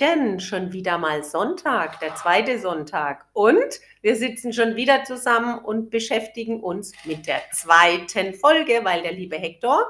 Hallöchen, schon wieder mal Sonntag, der zweite Sonntag. Und wir sitzen schon wieder zusammen und beschäftigen uns mit der zweiten Folge, weil der liebe Hector.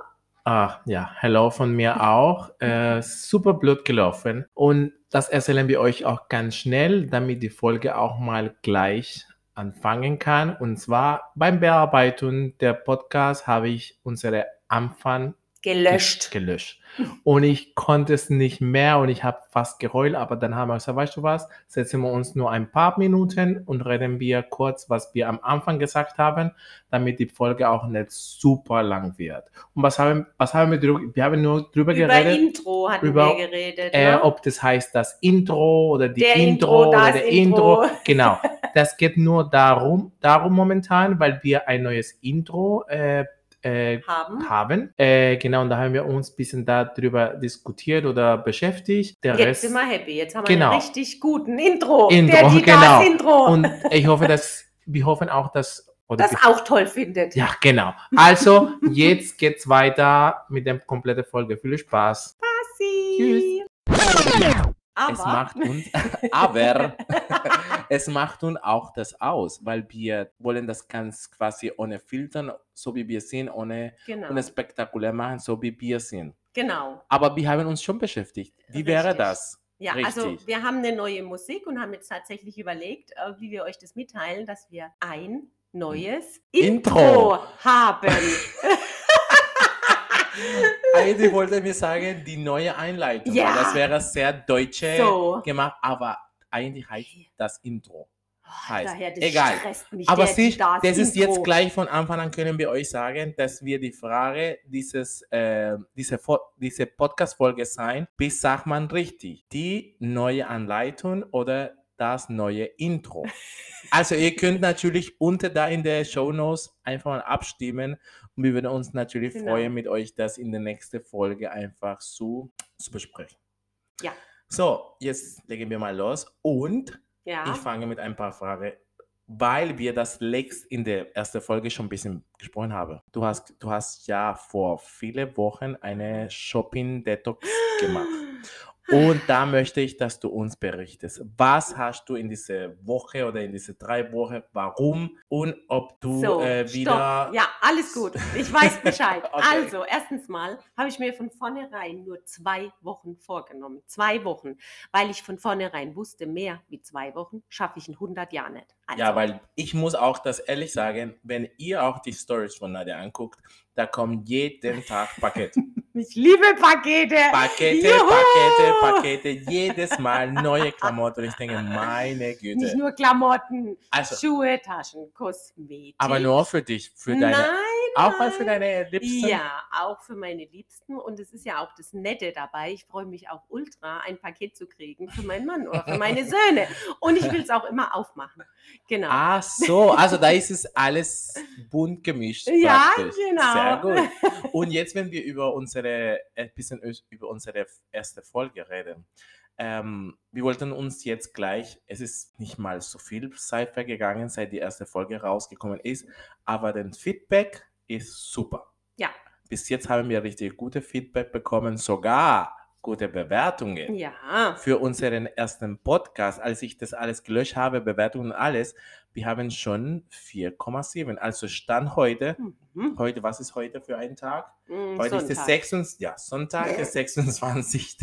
Ah, ja, hello von mir auch. Äh, super blöd gelaufen. Und das erzählen wir euch auch ganz schnell, damit die Folge auch mal gleich anfangen kann. Und zwar beim Bearbeiten der Podcast habe ich unsere Anfang Gelöscht. gelöscht. Und ich konnte es nicht mehr und ich habe fast geheult, aber dann haben wir gesagt, weißt du was, setzen wir uns nur ein paar Minuten und reden wir kurz, was wir am Anfang gesagt haben, damit die Folge auch nicht super lang wird. Und was haben, was haben wir drüber, wir haben nur drüber Über geredet, Intro hatten über, wir geredet. äh, ne? ob das heißt das Intro oder die Der Intro, Intro, oder das der Intro. Intro. Genau. Das geht nur darum, darum momentan, weil wir ein neues Intro äh, äh, haben. haben. Äh, genau, und da haben wir uns ein bisschen darüber diskutiert oder beschäftigt. Der Jetzt Rest sind wir happy. Jetzt haben wir Genau. einen richtig guten Intro. Intro, der, genau. Intro. und ich hoffe, dass wir hoffen auch, dass oder das auch toll findet. ja, genau. Also, jetzt geht's weiter mit der kompletten Folge. Viel Spaß. Tschüss. Aber, Es macht uns, aber es macht uns auch das aus, weil wir wollen das ganz quasi ohne Filtern, so wie wir sind, ohne genau. und spektakulär machen, so wie wir sind. genau. Aber wir haben uns schon beschäftigt. Wie wäre Richtig. das? Ja, also Richtig. wir haben eine neue Musik und haben jetzt tatsächlich überlegt, äh, wie wir euch das mitteilen, dass wir ein neues Intro, Intro. haben. Eigentlich wollte mir sagen, die neue Einleitung. Ja. Das wäre sehr deutsche So. gemacht, aber eigentlich heißt das Intro. Oh, Heißt, egal. Aber der- sieh, das das ist jetzt gleich von Anfang an können wir euch sagen, dass wir die Frage dieses, äh, diese, diese Podcast-Folge sein, wie sagt man richtig? Die neue Anleitung oder das neue Intro? Also ihr könnt natürlich unter da in der Show Notes einfach mal abstimmen und wir würden uns natürlich Genau. freuen, mit euch das in der nächsten Folge einfach zu, zu besprechen. Ja. So, jetzt legen wir mal los und Ja, ich fange mit ein paar Fragen, weil wir das längst in der ersten Folge schon ein bisschen gesprochen haben. Du hast, du hast ja vor vielen Wochen eine Shopping-Detox gemacht. Und da möchte ich, dass du uns berichtest. Was hast du in dieser Woche oder in diese drei Wochen, warum und ob du so, äh, wieder. stopp. Ja, alles gut. Ich weiß Bescheid. Okay. Also, erstens mal habe ich mir von vornherein nur zwei Wochen vorgenommen. Zwei Wochen. Weil ich von vornherein wusste, mehr wie zwei Wochen schaffe ich in 100 Jahren nicht. Also, Ja, weil ich muss auch das ehrlich sagen, wenn ihr auch die Stories von Nadja anguckt, da kommen jeden Tag Pakete. ich liebe Pakete. Pakete, Juhu! Pakete, Pakete, jedes Mal neue Klamotten. Ich denke, meine Nicht Güte. nur Klamotten, Also, Schuhe, Taschen, Kosmetik. aber nur für dich, für deine, Nein, auch mal für deine Liebsten. Ja, auch für meine Liebsten. Und es ist ja auch das Nette dabei. Ich freue mich auch ultra, ein Paket zu kriegen für meinen Mann oder für meine Söhne. Und ich will es auch immer aufmachen. Genau. Ach so, also da ist es alles bunt gemischt. Ja, praktisch. genau. Sehr gut. Und jetzt, wenn wir über unsere, ein bisschen üs- über unsere erste Folge reden. Ähm, wir wollten uns jetzt gleich, es ist nicht mal so viel Zeit vergegangen, seit die erste Folge rausgekommen ist, aber das Feedback ist super. Ja. Bis jetzt haben wir richtig gute Feedback bekommen, sogar gute Bewertungen Ja. für unseren ersten Podcast, als ich das alles gelöscht habe, Bewertungen und alles, wir haben schon 4,7. Also Stand heute, Mhm. heute, was ist heute für ein Tag? Mm, Heute ist der Sonntag. 26. Ja, Sonntag, der 26.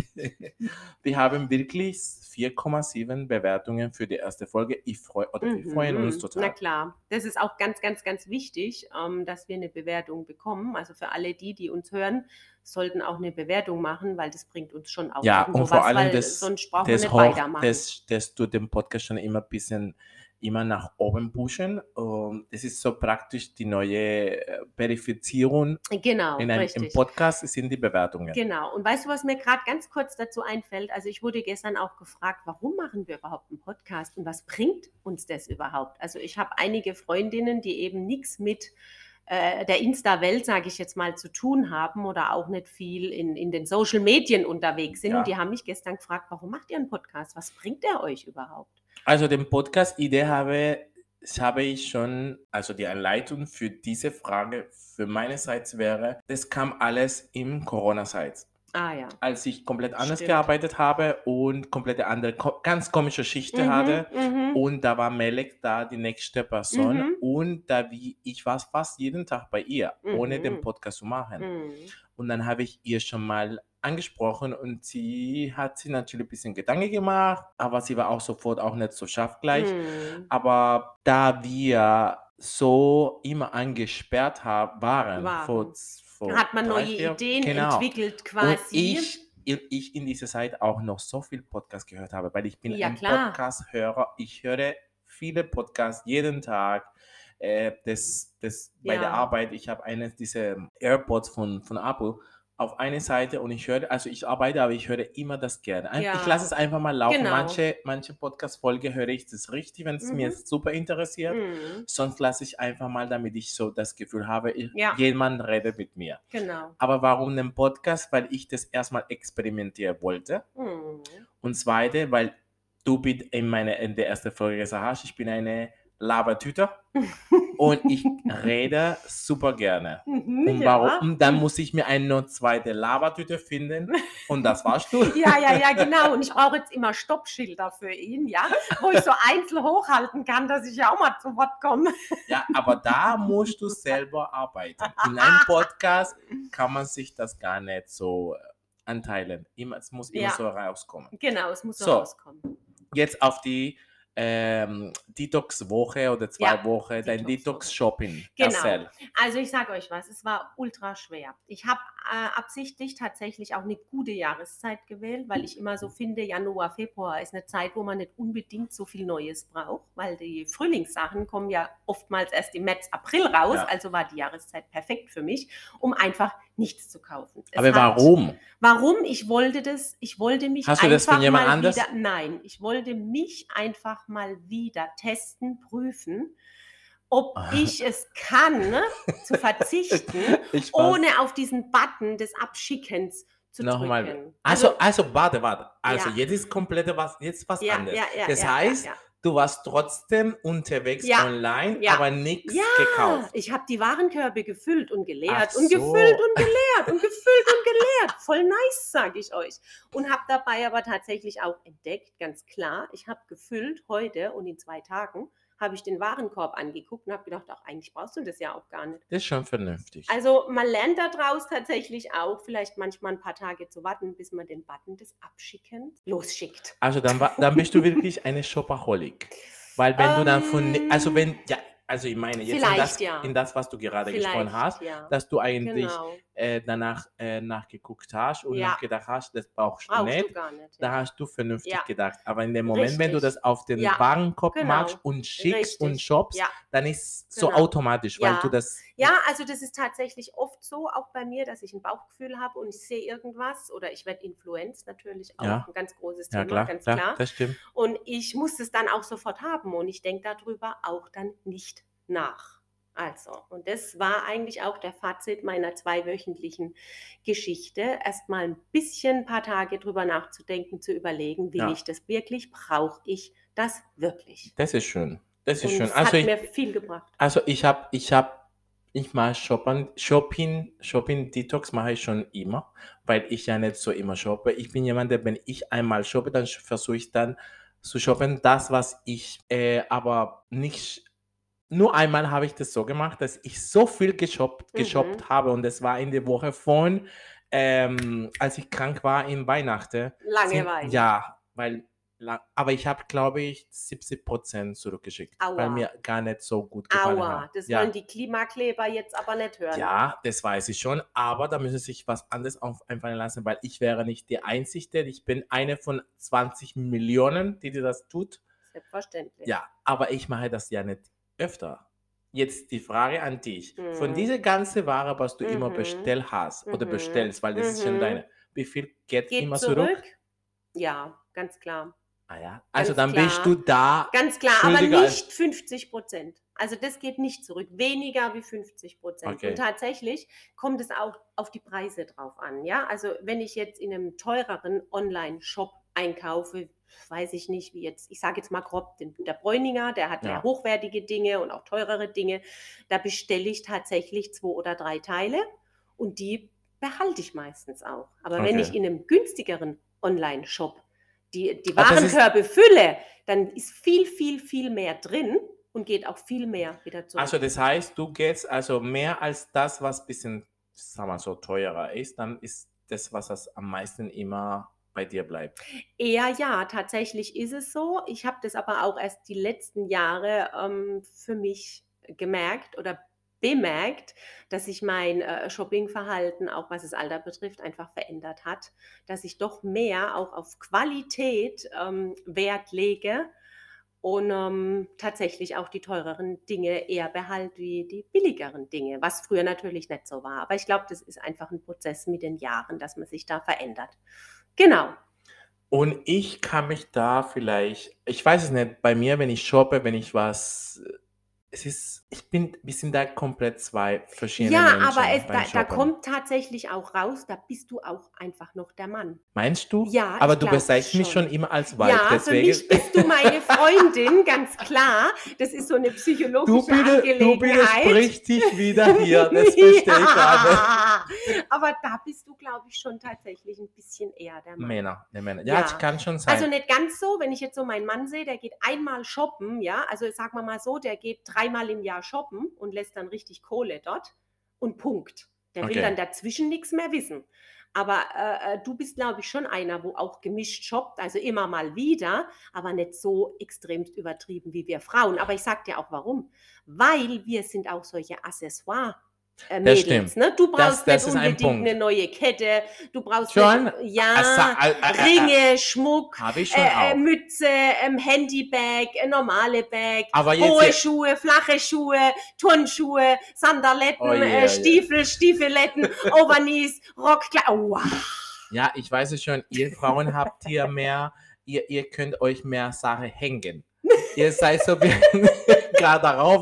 wir haben wirklich 4,7 Bewertungen für die erste Folge. Ich freue, oder wir freuen uns Mhm. total. Na klar, das ist auch ganz, ganz, ganz wichtig, ähm, dass wir eine Bewertung bekommen. Also für alle die, die uns hören, sollten auch eine Bewertung machen, weil das bringt uns schon auch Ja, und vor was, allem weil das, sonst brauchen wir das nicht hoch, weitermachen. das, das du den Podcast schon immer ein bisschen immer nach oben pushen. Und das ist so praktisch die neue äh, Verifizierung genau, in einem, im. Podcast sind die Bewertungen. Genau. Und weißt du, was mir gerade ganz kurz dazu einfällt? Also ich wurde gestern auch gefragt, warum machen wir überhaupt einen Podcast und was bringt uns das überhaupt? Also ich habe einige Freundinnen, die eben nichts mit äh, der Insta-Welt, sage ich jetzt mal, zu tun haben oder auch nicht viel in, in den Social Medien unterwegs sind. Ja. Und die haben mich gestern gefragt, warum macht ihr einen Podcast? Was bringt der euch überhaupt? Also den Podcast-Idee habe, habe ich schon, also die Anleitung für diese Frage für meine Seite wäre, das kam alles im Corona-Zeit. Ah ja. als ich komplett anders Stimmt. gearbeitet habe und komplette andere, ko ganz komische Schichten Mhm, hatte. mhm. Und da war Melek da die nächste Person. Mhm. Und da wie ich war fast jeden Tag bei ihr, ohne den Mhm. Podcast zu machen. Mhm. Und dann habe ich ihr schon mal angesprochen und sie hat sich natürlich ein bisschen Gedanken gemacht, aber sie war auch sofort auch nicht so scharf gleich. Mhm. Aber da wir so immer angesperrt haben, waren, Waren. Vor, vor Hat man drei, neue vier- Ideen genau. entwickelt Und quasi. ich, ich in dieser Zeit auch noch so viel Podcast gehört habe, weil ich bin Ja, ein. Podcast-Hörer. Ich höre viele Podcasts jeden Tag. Äh, das, das bei der Ja. Arbeit, ich habe eines dieser AirPods von, von Apple auf eine Seite und ich höre, also ich arbeite, aber ich höre immer das gerne. Ja. Ich lasse es einfach mal laufen. Genau. Manche, manche Podcast-Folge höre ich das richtig, wenn es mir Mhm. super interessiert. Mhm. Sonst lasse ich einfach mal, damit ich so das Gefühl habe, ich- Ja. jemand redet mit mir. Genau. Aber warum den Podcast? Weil ich das erstmal experimentieren wollte. Mhm. Und zweite, weil du in, meine, in der ersten Folge gesagt hast, ich bin eine Labertüte und ich rede super gerne. Mhm, Und ja. warum? Dann muss ich mir eine zweite Labertüte finden und das warst du. Ja, ja, ja, genau. Und ich brauche jetzt immer Stoppschilder für ihn, ja, wo ich so einzeln hochhalten kann, dass ich ja auch mal zu Wort komme. Ja, aber da musst du selber arbeiten. In einem Podcast kann man sich das gar nicht so äh, anteilen. Immer, es muss immer Ja. so rauskommen. Genau, es muss so, So. rauskommen. jetzt auf die ähm, Detox-Woche oder zwei Ja, Woche, dein. Detox-Shopping. Genau. Erzähl. Also ich sage euch was, es war ultra schwer. Ich habe äh, absichtlich tatsächlich auch eine gute Jahreszeit gewählt, weil ich immer so finde, Januar, Februar ist eine Zeit, wo man nicht unbedingt so viel Neues braucht, weil die Frühlingssachen kommen ja oftmals erst im März, April raus. Ja. Also war die Jahreszeit perfekt für mich, um einfach nichts zu kaufen. Es Aber hat- warum? Warum? Ich wollte das, ich wollte mich Hast du einfach das von jemand mal anders? wieder, nein, ich wollte mich einfach mal wieder testen, prüfen, ob Ah. ich es kann, ne, zu verzichten, ohne auf diesen Button des Abschickens zu Nochmal. drücken. Also, also, warte, warte. Also, Ja. jetzt ist komplett was, jetzt was ja, anderes. ja, ja, das heißt. Du warst trotzdem unterwegs Ja. online, Ja. aber nichts Ja, gekauft. ich habe die Warenkörbe gefüllt und geleert Ach und so. gefüllt und geleert und gefüllt und geleert. Voll nice, sage ich euch. Und habe dabei aber tatsächlich auch entdeckt, ganz klar, ich habe gefüllt heute und in zwei Tagen habe ich den Warenkorb angeguckt und habe gedacht, ach, eigentlich brauchst du das ja auch gar nicht. Das ist schon vernünftig. Also man lernt daraus tatsächlich auch, vielleicht manchmal ein paar Tage zu warten, bis man den Button des Abschickens losschickt. Also dann, dann bist du wirklich eine Shopaholic. Weil wenn du dann von, also wenn, ja, also ich meine, jetzt in Vielleicht, das, ja. in das, was du gerade gesprochen hast, ja. dass du eigentlich Genau. Äh, danach äh, nachgeguckt hast und Ja. nachgedacht hast, das brauchst du Brauchst nicht. du nicht. Da Ja. hast du vernünftig Ja. gedacht. Aber in dem Moment, wenn du Richtig. das auf den Ja. Warenkorb Genau. machst und schickst und Richtig. shoppst, Ja. dann ist es so Genau. automatisch, weil du das. Ja, also das ist tatsächlich oft so, auch bei mir, dass ich ein Bauchgefühl habe und ich sehe irgendwas oder ich werde Influenz natürlich auch ein ganz großes Ja, Thema, klar, ganz klar, klar. das stimmt. Und ich muss es dann auch sofort haben und ich denke darüber auch dann nicht nach. Also, und das war eigentlich auch der Fazit meiner zweiwöchentlichen Geschichte. Erstmal ein bisschen ein paar Tage drüber nachzudenken, zu überlegen, will Ja. ich das wirklich? Brauche ich das wirklich? Das ist schön. Das ist Und schön. es Also hat ich, mir viel gebracht. also ich habe, ich habe, ich mache Shopping, Shopping, Shopping Detox mache ich schon immer, weil ich ja nicht so immer shoppe. Ich bin jemand, der, wenn ich einmal shoppe, dann versuche ich dann zu shoppen, das, was ich äh, aber nicht. Nur einmal habe ich das so gemacht, dass ich so viel geshoppt, Mhm. geshoppt habe und das war in der Woche von, ähm, als ich krank war in Weihnachten. Langeweile. Ja, weil, la- aber ich habe, glaube ich, 70% zurückgeschickt, weil Aua. mir gar nicht so gut gefallen Aua, hat. das ja. wollen die Klimakleber jetzt aber nicht hören. Ja, das weiß ich schon, aber da müssen sie sich was anderes auf- einfallen lassen, weil ich wäre nicht die Einzige, ich bin eine von 20 Millionen, die dir das tut. Selbstverständlich. Ja, aber ich mache das ja nicht öfter. Jetzt die Frage an dich. Von Mhm. dieser ganzen Ware, was du immer Mhm. bestellt hast oder Mhm. bestellst, weil das ist schon Mhm. deine, wie viel geht, Geht immer zurück? zurück? Ja, ganz klar. Ah ja. Also Ganz dann bist klar. du da. Ganz klar, aber nicht 50 Prozent. Also das geht nicht zurück. Weniger wie 50 Prozent. Okay. Und tatsächlich kommt es auch auf die Preise drauf an. Ja, also wenn ich jetzt in einem teureren Online-Shop einkaufe, weiß ich nicht, wie jetzt, ich sage jetzt mal grob, den, der Bräuninger, der hat Ja. ja hochwertige Dinge und auch teurere Dinge. Da bestelle ich tatsächlich zwei oder drei Teile und die behalte ich meistens auch. Aber wenn ich Okay. in einem günstigeren Online-Shop die, die das ist- Warenkörbe fülle, dann ist viel, viel, viel mehr drin und geht auch viel mehr wieder zurück. Also das heißt, du gehst also mehr als das, was ein bisschen, sagen wir so, teurer ist, dann ist das, was das am meisten immer bei dir bleibt. Eher ja, tatsächlich ist es so. Ich habe das aber auch erst die letzten Jahre ähm, für mich gemerkt oder bemerkt, dass sich mein äh, Shoppingverhalten, auch was das Alter betrifft, einfach verändert hat. Dass ich doch mehr auch auf Qualität ähm, Wert lege und ähm, tatsächlich auch die teureren Dinge eher behalte wie die billigeren Dinge, was früher natürlich nicht so war. Aber ich glaube, das ist einfach ein Prozess mit den Jahren, dass man sich da verändert. Genau. Und ich kann mich da vielleicht, ich weiß es nicht, bei mir, wenn ich shoppe, wenn ich was, es ist, ich bin, wir sind da komplett zwei verschiedene Ja, Menschen aber es, da, da kommt tatsächlich auch raus, da bist du auch einfach noch der Mann. Meinst du? Ja, Aber du bezeichnest mich schon. immer als Weib, ja, für deswegen. mich bist du meine Freundin, ganz klar. Das ist so eine psychologische Du, bitte, du Angelegenheit. widersprichst dich wieder hier, das verstehe ich gerade. aber da bist du, glaube ich, schon tatsächlich ein bisschen eher der Mann. Männer, ne Männer. Ja, Ja. das kann schon sein. Also nicht ganz so, wenn ich jetzt so meinen Mann sehe, der geht einmal shoppen, ja, also sagen wir mal so, der geht dreimal im Jahr shoppen und lässt dann richtig Kohle dort und Punkt. Der will Okay. dann dazwischen nichts mehr wissen. Aber äh, äh, du bist, glaube ich, schon einer, wo auch gemischt shoppt, also immer mal wieder, aber nicht so extremst übertrieben wie wir Frauen. Aber ich sag dir auch warum. Weil wir sind auch solche Accessoire. Äh, Das Mädels, stimmt. ne? Du brauchst das nicht ist ein unbedingt Punkt. eine neue Kette, du brauchst Schon? nicht, ja, Asa- äh, äh, äh, Ringe, Schmuck, äh, äh, Mütze, ähm, Handybag, äh, normale Bag, jetzt hohe hier- Schuhe, flache Schuhe, Turnschuhe, Sandaletten, Oh je, äh. Stiefel, Stiefeletten, Overknees, Rockkleid. Oh, wow. Ja, ich weiß es schon, ihr Frauen habt hier mehr, ihr, ihr könnt euch mehr Sachen hängen. Ihr seid so wie gerade darauf.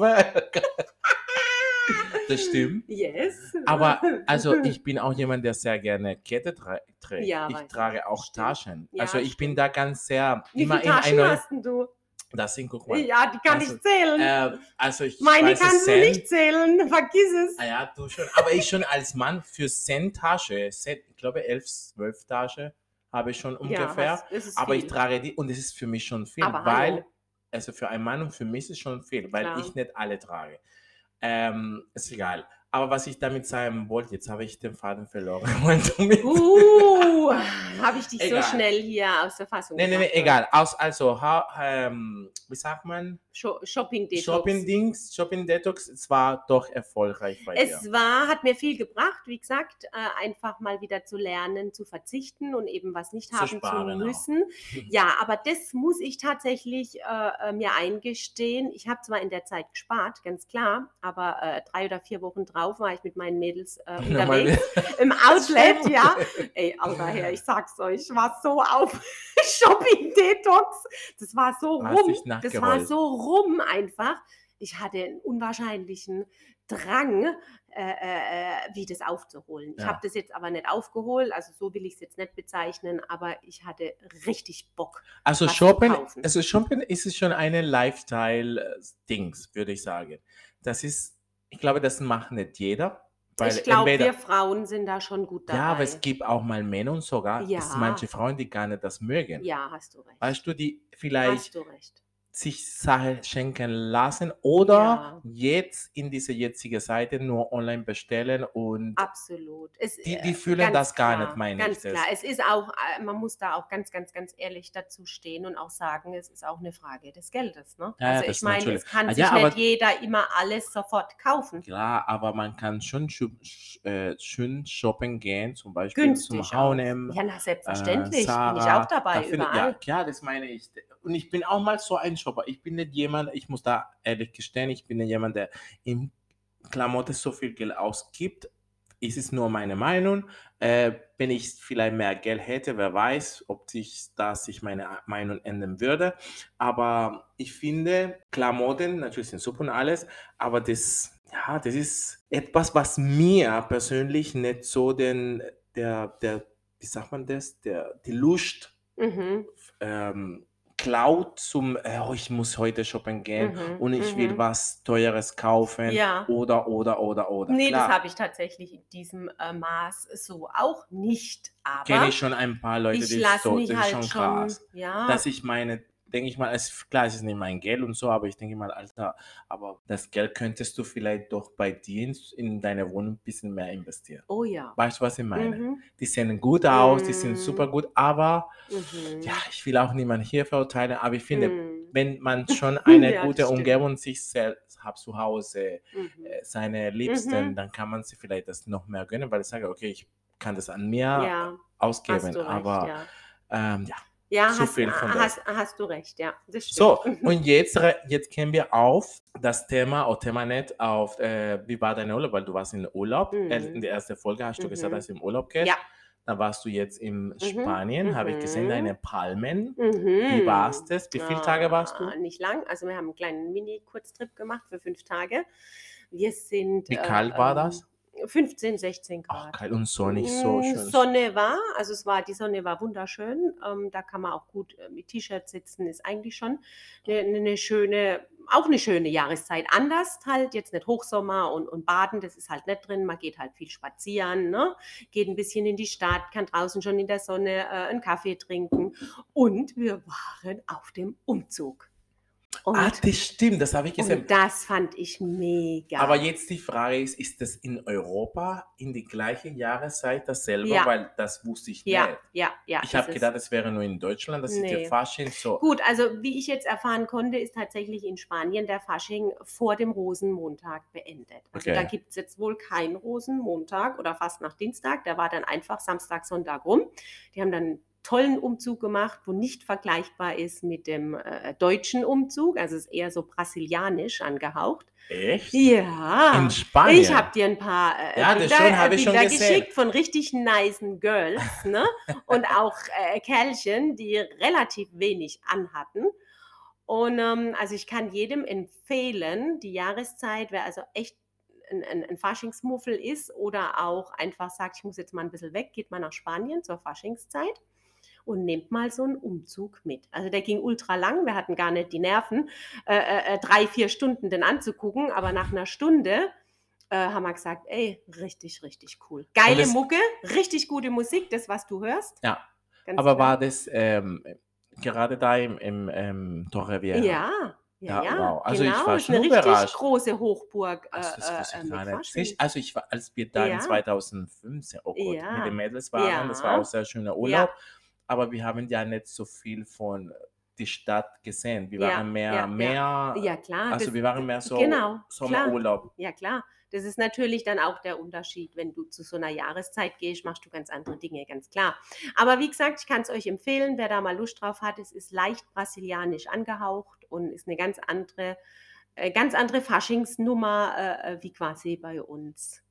Das stimmt. Yes. Aber also ich bin auch jemand, der sehr gerne Kette tra- trägt. Ja, ich ich. trage auch Stimmt. Taschen. Ja, also ich bin stimmt. da ganz sehr Wie immer viele in Taschen einer. hast du? Das sind, guck mal. Ja, die kann Also, ich zählen. Äh, also ich Meine kannst du nicht zählen, vergiss es. Ah ja, du schon. Aber ich schon als Mann für Cent-Tasche, Cent, ich glaube 11, 12 Tasche habe ich schon ungefähr. Ja, aber ich viel. trage die und es ist für mich schon viel, Aber weil, hallo. also für einen Mann und für mich ist es schon viel, weil Klar. ich nicht alle trage. Ähm, ist egal. Aber was ich damit sagen wollte, jetzt habe ich den Faden verloren. Uh, habe ich dich Egal. so schnell hier aus der Fassung nee, nee, nee, egal. Aus, also, ha, ähm, wie sagt man? Sho Shopping Detox. Shopping-Dings, Shopping-Detox, es war doch erfolgreich bei dir. Es war, hat mir viel gebracht, wie gesagt, äh, einfach mal wieder zu lernen, zu verzichten und eben was nicht haben zu auch. müssen. Ja, aber das muss ich tatsächlich äh, äh, mir eingestehen. Ich habe zwar in der Zeit gespart, ganz klar, aber äh, drei oder vier Wochen drauf war ich mit meinen Mädels äh, unterwegs im Outlet, ja. Ey, Alter, Herr, ich sag's euch, ich war so auf Shopping Detox. Das war so rum. Das war so rum einfach. Ich hatte einen unwahrscheinlichen Drang, äh, äh, wie das aufzuholen. Ich Ja. habe das jetzt aber nicht aufgeholt, also so will ich es jetzt nicht bezeichnen, aber ich hatte richtig Bock. Also kaufen. also Shoppen ist es schon eine Lifestyle-Dings, würde ich sagen. Das ist, ich glaube, das macht nicht jeder. Weil ich glaube, wir Frauen sind da schon gut dabei. ja, aber es gibt auch mal Männer und sogar Ja. es manche Frauen, die gar nicht das mögen. ja, hast du recht. Weißt du, die vielleicht hast du recht. Sich Sachen schenken lassen oder Ja. jetzt in diese jetzige Seite nur online bestellen und Absolut. Es, Die- äh, die fühlen das gar klar, nicht, meine Ganz ich das. klar. Es ist auch, äh, man muss da auch ganz, ganz, ganz ehrlich dazu stehen und auch sagen, es ist auch eine Frage des Geldes. Ne? Ja, ja, also ich meine, natürlich. es kann Ah, sich ja, nicht jeder immer alles sofort kaufen. klar, aber man kann schon äh, schön shoppen gehen, zum Beispiel Günstig. zum. H&M. Ja, na, äh, selbstverständlich. bin ich Sarah, auch dabei, da überall. Ja, klar, das meine ich. Und ich bin auch mal so ein Shopper. Ich bin nicht jemand, ich muss da ehrlich gestehen, ich bin nicht jemand, der im Klamotten so viel Geld ausgibt. Es ist nur meine Meinung. Äh, wenn ich vielleicht mehr Geld hätte, wer weiß, ob sich da sich meine Meinung ändern würde. Aber ich finde, Klamotten, natürlich sind super und alles, aber das, ja, das ist etwas, was mir persönlich nicht so den, der, der, wie sagt man das, der, die Lust Mhm. ähm, klaut zum, äh, oh, ich muss heute shoppen gehen Mhm, und ich will mhm. was Teures kaufen Ja. oder, oder, oder, oder. Nee, das Klar, habe ich tatsächlich in diesem äh, Maß so auch nicht. kenne Aber ich schon ein paar Leute, ich die so, das ist halt schon schon, krass. ja, Dass ich meine, denke ich mal, es, klar, es ist nicht mein Geld und so, aber ich denke mal, Alter, aber das Geld könntest du vielleicht doch bei dir in, in deine Wohnung ein bisschen mehr investieren. oh ja. Weißt du, was ich meine? Mhm, Die sehen gut aus, die sind Mm. super gut, aber mhm, ja, ich will auch niemanden hier verurteilen, aber ich finde, mhm, wenn man schon eine Ja, gute. Umgebung sich selbst hat zu Hause, mhm. äh, seine Liebsten, Mhm. dann kann man sich vielleicht das noch mehr gönnen, weil ich sage, okay, ich kann das an mir Ja, ausgeben, du recht, aber ja. ähm, ja. Ja, so hast, viel von das. hast, hast du recht, ja. So, Mhm. und jetzt, jetzt gehen wir auf das Thema, oder Thema nicht, auf, äh, wie war dein Urlaub, weil du warst in Urlaub, äh, Mhm. in der ersten Folge hast du gesagt, Mhm. dass du im Urlaub gehst, Ja. dann warst du jetzt in Spanien, habe ich gesehen, mhm. deine Palmen, Mhm. wie war's das, wie viele Tage warst du? Ah, Nicht lang. Also wir haben einen kleinen Mini-Kurztrip gemacht für fünf Tage. Wir sind. Wie kalt war das? Ähm, 15, 16 Ach, Grad. kalt und sonnig, so Mm, schön. Sonne war, also es war, die Sonne war wunderschön. Ähm, da kann man auch gut äh, mit T-Shirt sitzen, ist eigentlich schon eine, eine schöne, auch eine schöne Jahreszeit. Anders halt, jetzt nicht Hochsommer und, und Baden, das ist halt nicht drin. Man geht halt viel spazieren, ne? geht ein bisschen in die Stadt, kann draußen schon in der Sonne äh, einen Kaffee trinken. Und wir waren auf dem Umzug. Und, Ah, das stimmt, das habe ich gesehen. und das fand ich mega. Aber jetzt die Frage ist, ist das in Europa in die gleiche Jahreszeit dasselbe? Ja. Weil das wusste ich ja, nicht. ja, ja. Ich das habe ist- gedacht, es wäre nur in Deutschland, das ist Nee. der Fasching so. Gut, also wie ich jetzt erfahren konnte, ist tatsächlich in Spanien der Fasching vor dem Rosenmontag beendet. Also Okay. da gibt es jetzt wohl keinen Rosenmontag oder fast nach Dienstag. Der war dann einfach Samstag, Sonntag rum. Die haben dann tollen Umzug gemacht, wo nicht vergleichbar ist mit dem äh, deutschen Umzug. Also es ist eher so brasilianisch angehaucht. Echt? Ja. In Spanien? Ich habe dir ein paar äh, Ja, Bilder, schon, äh, habe ich schon Bilder geschickt von richtig nicen Girls, ne? Und auch äh, Kerlchen, die relativ wenig anhatten. Und ähm, also ich kann jedem empfehlen, die Jahreszeit, wer also echt ein, ein, ein Faschingsmuffel ist oder auch einfach sagt, ich muss jetzt mal ein bisschen weg, geht mal nach Spanien zur Faschingszeit und nehmt mal so einen Umzug mit. Also der ging ultra lang, wir hatten gar nicht die Nerven, äh, äh, äh, drei, vier Stunden den anzugucken, aber nach einer Stunde äh, haben wir gesagt, ey, richtig, richtig cool. Geile Mucke, richtig gute Musik, das, was du hörst. Ja. Ganz Aber klar. war das ähm, gerade da im, im ähm, Torrevieja? Ja, ja, Ja, ja. wow. Also ich genau, war ist schon eine richtig überrascht. große Hochburg äh, Also, das äh, ich mit gar nicht. Also ich war, als wir da Ja. in 2015, oh Gott, Ja. mit den Mädels waren, das war auch sehr schöner Urlaub, aber wir haben ja nicht so viel von die Stadt gesehen. Wir Ja, waren mehr, ja, ja. mehr, Ja, klar. also das, wir waren mehr so genau, Sommerurlaub. Ja, klar. Das ist natürlich dann auch der Unterschied. Wenn du zu so einer Jahreszeit gehst, machst du ganz andere Dinge, ganz klar. Aber wie gesagt, ich kann es euch empfehlen, wer da mal Lust drauf hat. Es ist leicht brasilianisch angehaucht und ist eine ganz andere, äh, ganz andere Faschingsnummer äh, äh, wie quasi bei uns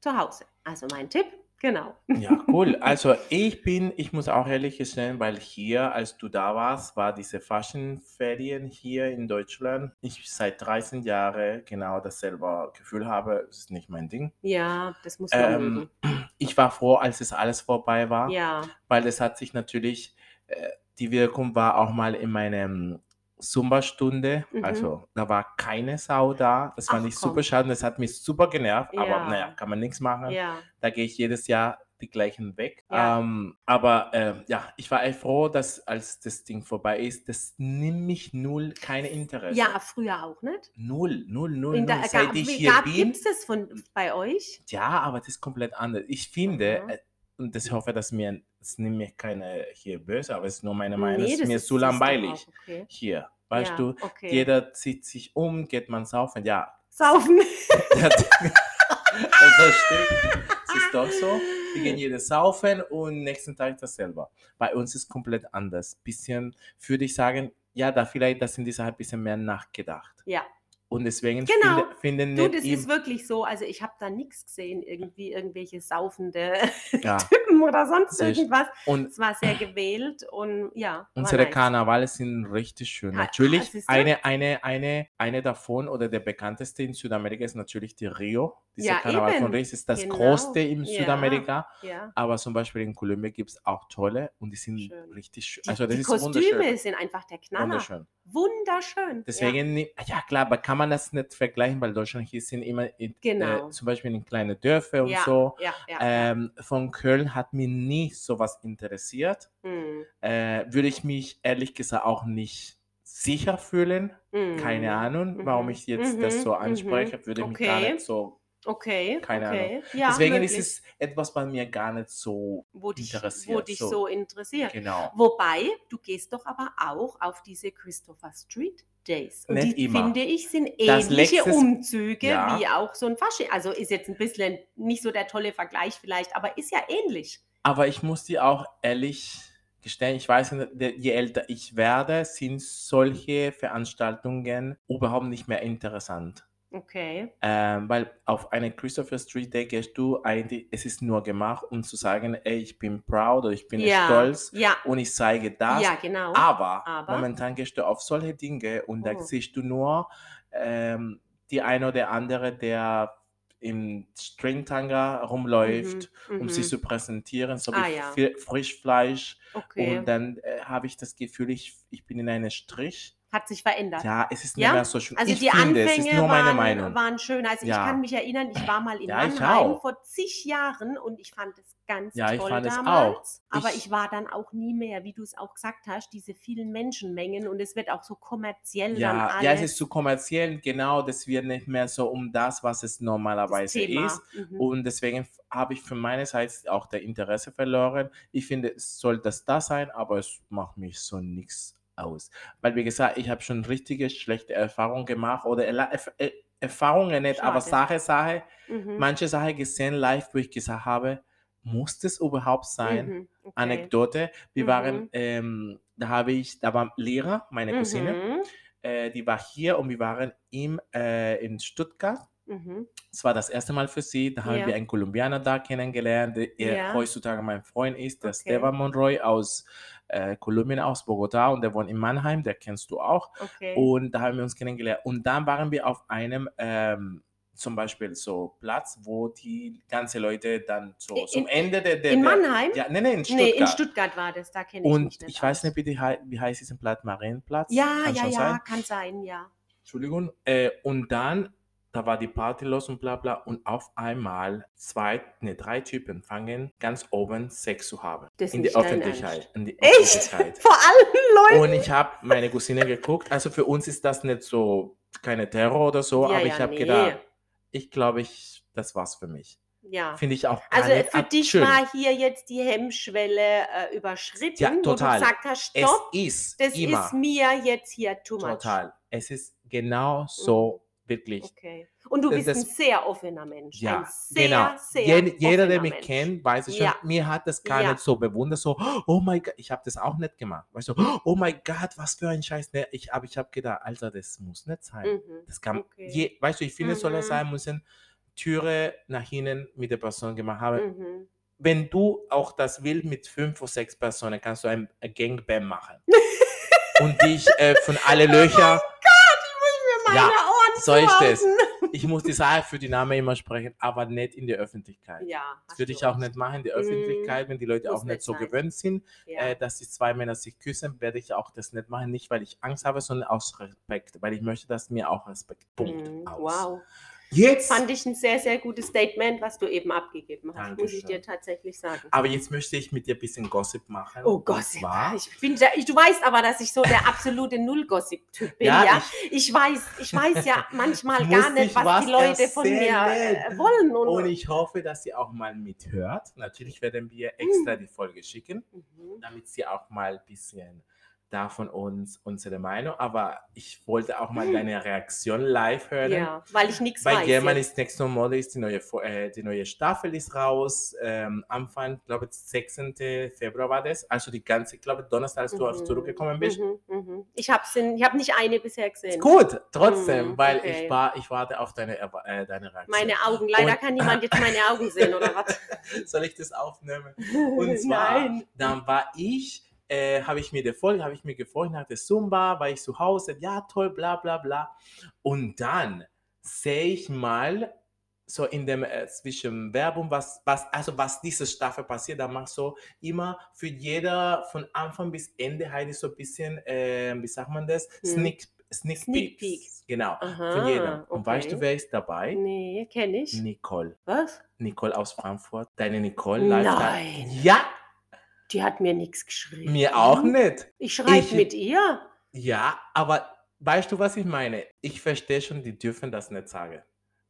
zu Hause. Also mein Tipp, genau. Ja, cool. Also ich bin, ich muss auch ehrlich gestehen, weil hier, als du da warst, war diese Fashion-Ferien hier in Deutschland. Ich seit 13 Jahren genau dasselbe Gefühl habe, es ist nicht mein Ding. Ja, das muss man Ähm, ich war froh, als es alles vorbei war, Ja, weil es hat sich natürlich, äh, die Wirkung war auch mal in meinem Zumba-Stunde, Mhm. also da war keine Sau da, das fand Ach, ich super komm. schade, und das hat mich super genervt, aber Ja. naja, kann man nichts machen. ja. Da gehe ich jedes Jahr die gleichen weg. Ja. Ähm, aber äh, ja, ich war echt froh, dass als das Ding vorbei ist, das nimmt mich null, keine Interesse. Ja, früher auch nicht. Null, null, null, In null. der, Seit gab, ich hier gab, bin, Gibt es das von, bei euch? ja, aber das ist komplett anders. Ich finde, Mhm. Und ich hoffe, dass mir, es nimmt mir keine hier böse, aber es ist nur meine Meinung, Nee, es ist das mir zu langweilig okay. hier. Weißt Ja, du, okay. jeder zieht sich um, geht man saufen, ja. Saufen. das, das stimmt. Es ist doch so. Wir gehen jedes saufen und nächsten Tag dasselbe. Bei uns ist komplett anders. Bisschen, würde ich sagen, ja, da vielleicht, da sind die Sachen ein bisschen mehr nachgedacht. Ja, Und deswegen Genau. finde, finden du, nicht das ist wirklich so. Also ich habe da nichts gesehen, irgendwie irgendwelche saufende ja. Typen oder sonst Siehst. irgendwas. Und Es war sehr gewählt und ja. unsere nice. Karnevale sind richtig schön. Ah, ah, Natürlich, du? eine, eine, eine, eine davon oder der bekannteste in Südamerika ist natürlich die Rio Dieser Ja, Karneval von eben. Rio ist das Genau. größte in Ja. Südamerika. Ja. Aber zum Beispiel in Kolumbien gibt es auch tolle und die sind Schön. richtig schön. Die, Also das die ist Kostüme sind einfach der Knaller. Wunderschön. Wunderschön. Deswegen, ni- ja. klar, aber kann man das nicht vergleichen, weil Deutschland hier sind immer in, Genau. äh, zum Beispiel in kleine Dörfer und ja. so. Ja, ja, ja. Ähm, von Köln hat mich nie sowas interessiert. Hm, Äh, würde ich mich ehrlich gesagt auch nicht sicher fühlen. hm. Keine Ahnung, warum Mhm. ich jetzt das Mhm. so Mhm. anspreche. Würde mich gar Okay. nicht so. Okay, Keine okay. Ja, Deswegen möglich. ist es etwas bei mir gar nicht so wo dich, interessiert, wo dich so. so. interessiert. genau. Wobei, du gehst doch aber auch auf diese Christopher Street Days. Und Nicht die, immer. finde ich, sind ähnliche letztes- Umzüge Ja. wie auch so ein Fasching. Also ist jetzt ein bisschen nicht so der tolle Vergleich vielleicht, aber ist ja ähnlich. Aber ich muss dir auch ehrlich gestehen, ich weiß, je älter ich werde, sind solche Veranstaltungen überhaupt nicht mehr interessant. Okay. Ähm, weil auf eine Christopher Street Day gehst du eigentlich, es ist nur gemacht, um zu sagen, ey, ich bin proud oder ich bin ja. stolz Ja. und ich zeige das. Ja, genau. Aber, Aber? momentan gehst du auf solche Dinge und da Oh. siehst du nur ähm, die eine oder andere, der im Stringtanga rumläuft, Mhm, um mhm. sich zu präsentieren, so wie Ah, ja. Fi- Frischfleisch. Okay. Und dann äh, habe ich das Gefühl, ich, ich bin in einem Strich. Hat sich verändert. Ja, es ist nicht Ja? mehr so schön. Also ich die finde, es Anfänge ist nur meine waren, Meinung. waren schön. Also Ja. ich kann mich erinnern, ich war mal in Ja, ich Mannheim vor zig Jahren und ich fand es ganz Ja, ich toll fand es damals. auch. Aber Ich- ich war dann auch nie mehr, wie du es auch gesagt hast, diese vielen Menschenmengen und es wird auch so kommerziell dann Ja, alles. ja, es ist zu kommerziell, genau, das wird nicht mehr so um das, was es normalerweise ist. Mhm. Und deswegen habe ich von meiner Seite auch der Interesse verloren. Ich finde, es soll das da sein, aber es macht mich so nichts aus. Weil, wie gesagt, ich habe schon richtige schlechte Erfahrungen gemacht oder Erf- Er- Erfahrungen nicht, aber Schade. Sache, Sache, Mhm. manche Sache gesehen live, wo ich gesagt habe, muss das überhaupt sein? Mhm. Okay. Anekdote, wir Mhm. waren, ähm, da habe ich, da war Lehrer, meine Cousine, Mhm. äh, die war hier und wir waren im, äh, in Stuttgart. Mhm. Es war das erste Mal für sie. Da haben Ja. wir einen Kolumbianer da kennengelernt, der Ja. heutzutage mein Freund ist, der Okay. Stefan Monroy aus äh, Kolumbien, aus Bogotá und der wohnt in Mannheim, der kennst du auch. Okay. Und da haben wir uns kennengelernt. Und dann waren wir auf einem ähm, zum Beispiel so Platz, wo die ganze Leute dann so In- zum Ende der, der in der- Mannheim? Ja, nee, nee, in Stuttgart. Nee, in Stuttgart war das, da kenne ich Und mich nicht ich weiß aus. nicht, wie, die, wie heißt diesen Platz? Marienplatz? Ja, Kann ja, ja, sein. kann sein, ja. Entschuldigung. Äh, und dann, da war die Party los und bla bla. Und auf einmal zwei, ne, drei Typen fangen ganz oben Sex zu haben. Das ist in die Öffentlichkeit. In die Echt? Öffentlichkeit. Vor allen Leuten. Und ich habe meine Cousine geguckt. Also für uns ist das nicht so, keine Terror oder so, Ja, aber ja, ich habe nee. gedacht, ich glaube, ich, das war's für mich. Ja. Finde ich auch Also für dich schön. war hier jetzt die Hemmschwelle äh, überschritten, Ja, wo du total. gesagt hast, Es stopp, ist das immer ist mir jetzt hier too much. total. Es ist genau so, wirklich. Okay. Und du bist das- ein sehr offener Mensch. Ja, ein sehr, genau. sehr Jed- jeder, der mich Mensch. kennt, weiß es schon. Ja. Mir hat das gar Ja. nicht so bewundert, so, oh mein Gott, ich habe das auch nicht gemacht. Weißt du, oh mein Gott, was für ein Scheiß. Ne, ich, aber ich habe gedacht, Alter, das muss nicht sein. Mhm. Das kann, Okay. je, weißt du, ich finde, es soll es Mhm. sein müssen, Türe nach hinten mit der Person gemacht haben. Mhm. Wenn du auch das willst, mit fünf oder sechs Personen, kannst du ein ein Gangbang machen. Und dich äh, von alle Löcher, Mir meine Ja, so ist es. zuhalten. ich muss die Sache für die Namen immer sprechen, aber nicht in der Öffentlichkeit. Ja, Das würde ich auch nicht machen in der Mm, Öffentlichkeit, wenn die Leute auch nicht nicht so sein. gewöhnt sind, Ja. äh, dass die zwei Männer sich küssen, werde ich auch das nicht machen. Nicht, weil ich Angst habe, sondern aus Respekt, weil ich möchte, dass mir auch Respekt. Punkt. Mhm. Aus. Wow. Jetzt, Fand ich ein sehr, sehr gutes Statement, was du eben abgegeben hast, muss ich Dankeschön. dir tatsächlich sagen. aber jetzt möchte ich mit dir ein bisschen Gossip machen. Oh zwar, ich bin, ja- ich, du weißt aber, dass ich so der absolute Null-Gossip-Typ bin, ja. ja, Ich, weiß, ich weiß ja manchmal Ich gar nicht, was, was die Leute von mir äh, wollen. Und, und ich hoffe, dass sie auch mal mithört. Natürlich werden wir extra die Folge schicken. Mhm. damit sie auch mal ein bisschen da von uns unsere Meinung, aber ich wollte auch mal deine Reaktion live hören. Ja, weil ich nichts Bei weiß. German jetzt. ist Next No Model ist die neue, äh, die neue Staffel ist raus. Ähm, Anfang, glaube ich, 16. Februar war das. Also die ganze, ich glaube, Donnerstag, als du Mhm. zurückgekommen bist. Mhm, mhm. Ich habe hab nicht eine bisher gesehen. Ist gut, trotzdem, Mhm, weil okay. ich war, ich warte auf deine, äh, deine Reaktion. Meine Augen. Leider Und- kann niemand jetzt meine Augen sehen, oder was? Soll ich das aufnehmen? Und zwar, Nein. dann war ich, äh, habe ich mir die Folge, habe ich mir gefreut nach der Zumba, war ich zu Hause, ja toll, bla bla bla. Und dann sehe ich mal so in dem äh, zwischen Werbung, was, was, also was diese Staffel passiert, da macht so immer für jeder von Anfang bis Ende Heidi so ein bisschen, äh, wie sagt man das? Hm. Sneak, Sneak, Sneak Peeks. Peeks. Genau, Aha, von jedem. Und weißt du, wer ist dabei? Nee, kenne ich. Nicole. Was? Nicole aus Frankfurt. Deine Nicole Lifestyle. Nein. Ja, Die hat mir nichts geschrieben. mir auch nicht. Ich schreibe mit ihr. Ja, aber weißt du, was ich meine? Ich verstehe schon, die dürfen das nicht sagen.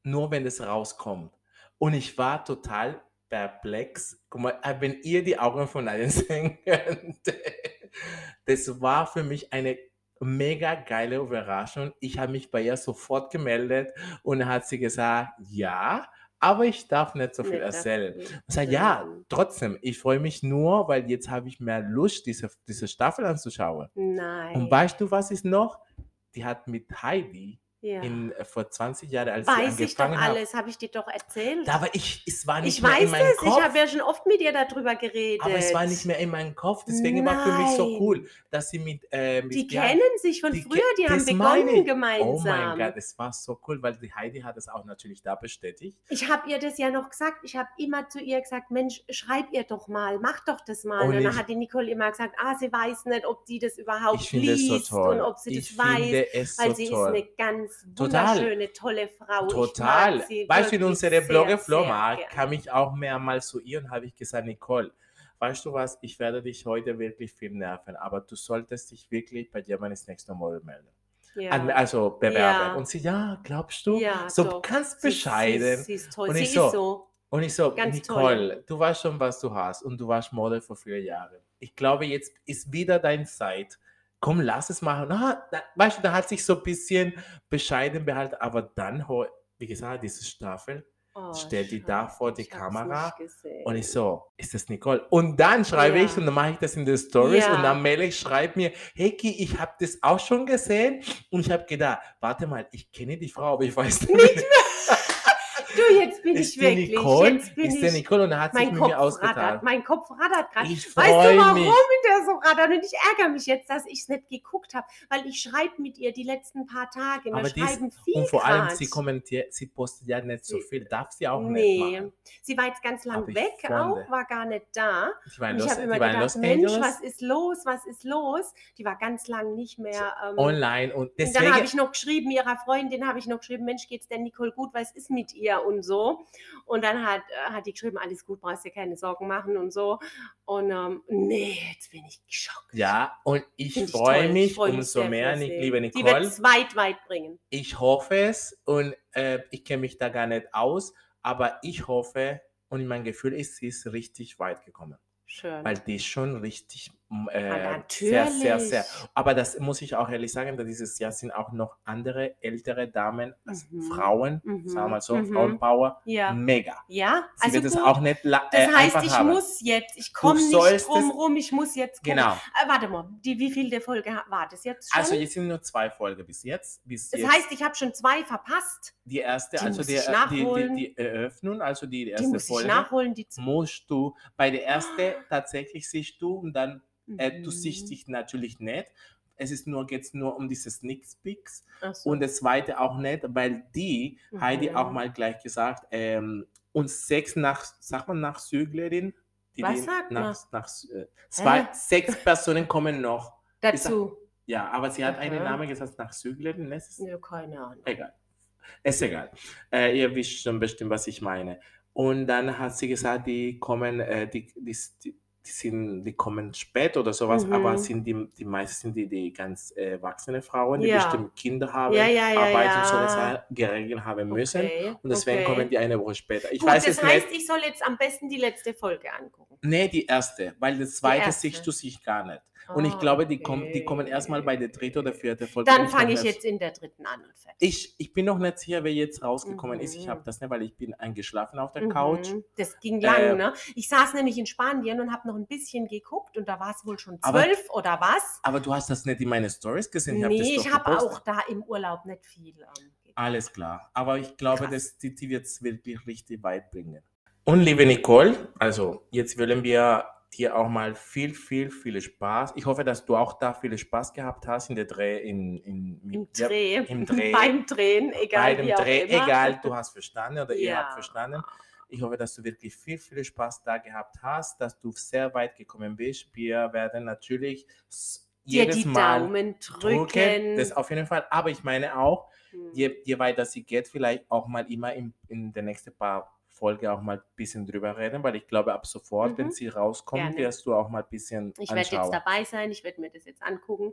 Nur wenn es rauskommt. Und ich war total perplex. Guck mal, äh, wenn ihr die Augen von allen sehen könnt. Das war für mich eine mega geile Überraschung. Ich habe mich bei ihr sofort gemeldet und hat sie gesagt, ja, aber ich darf nicht so viel das- erzählen. Ich sage, ja, trotzdem, ich freue mich nur, weil jetzt habe ich mehr Lust, diese, diese Staffel anzuschauen. Nein. Und weißt du, was ist noch? Die hat mit Heidi ja. in, äh, vor 20 Jahren, als sie Weiß ich doch angefangen hat, alles, habe ich dir doch erzählt. da war ich, es war nicht ich mehr in weiß meinem es, Kopf. ich habe ja schon oft mit ihr darüber geredet. aber es war nicht mehr in meinem Kopf. Deswegen war für mich so Nein. cool, dass sie mit. Äh, mit Die ja, kennen sich von die früher, die haben begonnen gemeinsam. Oh mein Gott, es war so cool, weil die Heidi hat es auch natürlich da bestätigt. Ich habe ihr das ja noch gesagt. Ich habe immer zu ihr gesagt, Mensch, schreib ihr doch mal, mach doch das mal. Und Und, dann hat die Nicole immer gesagt, ah, sie weiß nicht, ob die das überhaupt liest so und ob sie ich das weiß. Weil so sie toll. ist eine ganz Total. wunderschöne, tolle Frau. Total. sie Weißt du, in wirklich unsere sehr, Blogger gern. kam ich auch mehrmals zu ihr und habe ich gesagt, Nicole, weißt du was, ich werde dich heute wirklich viel nerven, aber du solltest dich wirklich bei Germany's Next Model melden. Ja. Also bewerben. Ja. Und sie, ja, glaubst du? Ja, so doch. ganz Sie- bescheiden. Sie, sie ist toll. Und sie ich so, so. Und ich so, Ganz Nicole, toll. du weißt schon, was du hast und du warst Model vor vier Jahren. Ich glaube, jetzt ist wieder deine Zeit. Komm, lass es machen. Na, da, weißt du, da hat sich so ein bisschen bescheiden behalten, aber dann, wie gesagt, diese Staffel, Oh, stell die da vor die Kamera nicht und ich so, ist das Nicole? Und dann schreibe Ja. ich und dann mache ich das in die Stories Ja. und dann Melek schreibt mir, Heki, ich habe das auch schon gesehen und ich habe gedacht, warte mal, ich kenne die Frau, aber ich weiß nicht. Du, jetzt bin ist ich wirklich. Nicole? Jetzt bin ist ich. der Nicole und hat sich mein mit Kopf mir ausgetan. rattert. Mein Kopf rattert gerade. Ich Weißt du, warum mich. der so rattert? Und ich ärgere mich jetzt, dass ich es nicht geguckt habe, weil ich schreibe mit ihr die letzten paar Tage. Wir Aber dies- schreiben viel Und vor allem, grad. sie kommentiert, sie postet ja nicht so viel, darf sie auch nicht Nee, machen. sie war jetzt ganz lang Aber ich weg auch, war gar nicht da. Die war in Und ich habe immer gedacht, Mensch, was ist los, was ist los? Die war ganz lang nicht mehr. Ähm, online und und dann deswegen, habe ich noch geschrieben, ihrer Freundin habe ich noch geschrieben, Mensch, geht's der Nicole gut, was ist mit ihr und so. Und dann hat, äh, hat die geschrieben, alles gut, brauchst dir keine Sorgen machen und so. Und ähm, nee, jetzt bin ich geschockt. ja, und ich freue mich Ich freu umso mehr, sie. liebe Die Nicole. wird es weit, weit bringen. Ich hoffe es und äh, ich kenne mich da gar nicht aus, aber ich hoffe und mein Gefühl ist, sie ist richtig weit gekommen, Schön. weil die ist schon richtig äh, Ah, sehr, sehr, sehr. Aber das muss ich auch ehrlich sagen, dass dieses Jahr sind auch noch andere ältere Damen, also Mhm. Frauen, Mhm. sagen wir mal so, Mhm. Frauenpower, Ja. mega. Ja, Sie also wird es gut. auch nicht das äh, heißt, ich haben. muss jetzt, ich komme nicht drum es- rum, ich muss jetzt gucken. Genau. Äh, warte mal, die, wie viel der Folge war das jetzt schon? Also jetzt sind nur zwei Folgen bis jetzt. Bis das jetzt heißt, ich habe schon zwei verpasst. die erste, die also muss die, ich äh, die, die, die Eröffnung, also die Die erste muss ich Folge, nachholen, die musst du bei der ersten tatsächlich siehst du und dann äh, du Mhm. siehst dich natürlich nicht. Es ist nur geht's nur um diese Sneak Peeks so. und das zweite auch nicht, weil die Heidi Mhm. auch mal gleich gesagt ähm, und sechs nach sagt man nach Südlerin, die Was sagt nach, man? nach äh, zwei Hä? sechs Personen kommen noch. Dazu. Ja, aber sie hat einen Aha. Namen gesagt nach Südlerin. Das ist Ja, keine Ahnung. Egal. Ist egal. Äh, ihr wisst schon bestimmt, was ich meine. Und dann hat sie gesagt, die kommen, äh, die, die, die, die, sind, die kommen spät oder sowas, Mhm. aber sind die, die meisten sind die, die ganz äh, erwachsene Frauen, die Ja. bestimmt Kinder haben, Ja, ja, ja, Arbeit und so ja. halt geregelt haben müssen. Okay, Und deswegen okay. kommen die eine Woche später. Ich Gut, weiß das heißt, nicht. ich soll jetzt am besten die letzte Folge angucken. Nee, die erste, weil das zweite siehst du sich gar nicht. Und ich Ah, glaube, die, kommen, die kommen erstmal bei der okay. dritten oder vierten Folge. Dann fange ich jetzt in der dritten an und fertig. Ich, ich bin noch nicht sicher, wer jetzt rausgekommen ist. Ich Mhm. habe das nicht, weil ich bin eingeschlafen auf der Couch. Mhm, Das ging lang, Äh, ne? Ich saß nämlich in Spanien und habe noch ein bisschen geguckt und da war es wohl schon zwölf oder was? Aber du hast das nicht in meine Stories gesehen. Ich hab nee, doch ich habe auch da im Urlaub nicht viel. Ähm. Alles klar. Aber ich glaube, Krass. dass die, die wird es wirklich richtig weit bringen. Und liebe Nicole, also jetzt wollen wir dir auch mal viel, viel, viel Spaß. Ich hoffe, dass du auch da viel Spaß gehabt hast in der Dreh, in, in, Im ja, Dreh, im Dreh. beim Drehen, egal bei dem Dreh, egal, du hast verstanden oder ihr habt Ja. verstanden. Ich hoffe, dass du wirklich viel, viel Spaß da gehabt hast, dass du sehr weit gekommen bist. Wir werden natürlich jedes die Mal Daumen drücken. drücken. Das auf jeden Fall. Aber ich meine auch, Hm. je, je weiter sie geht, vielleicht auch mal immer in, in der nächsten paar Folge auch mal ein bisschen drüber reden, weil ich glaube, ab sofort, wenn Mhm. sie rauskommt, Gerne. wirst du auch mal ein bisschen Ich werde jetzt dabei sein, ich werde mir das jetzt angucken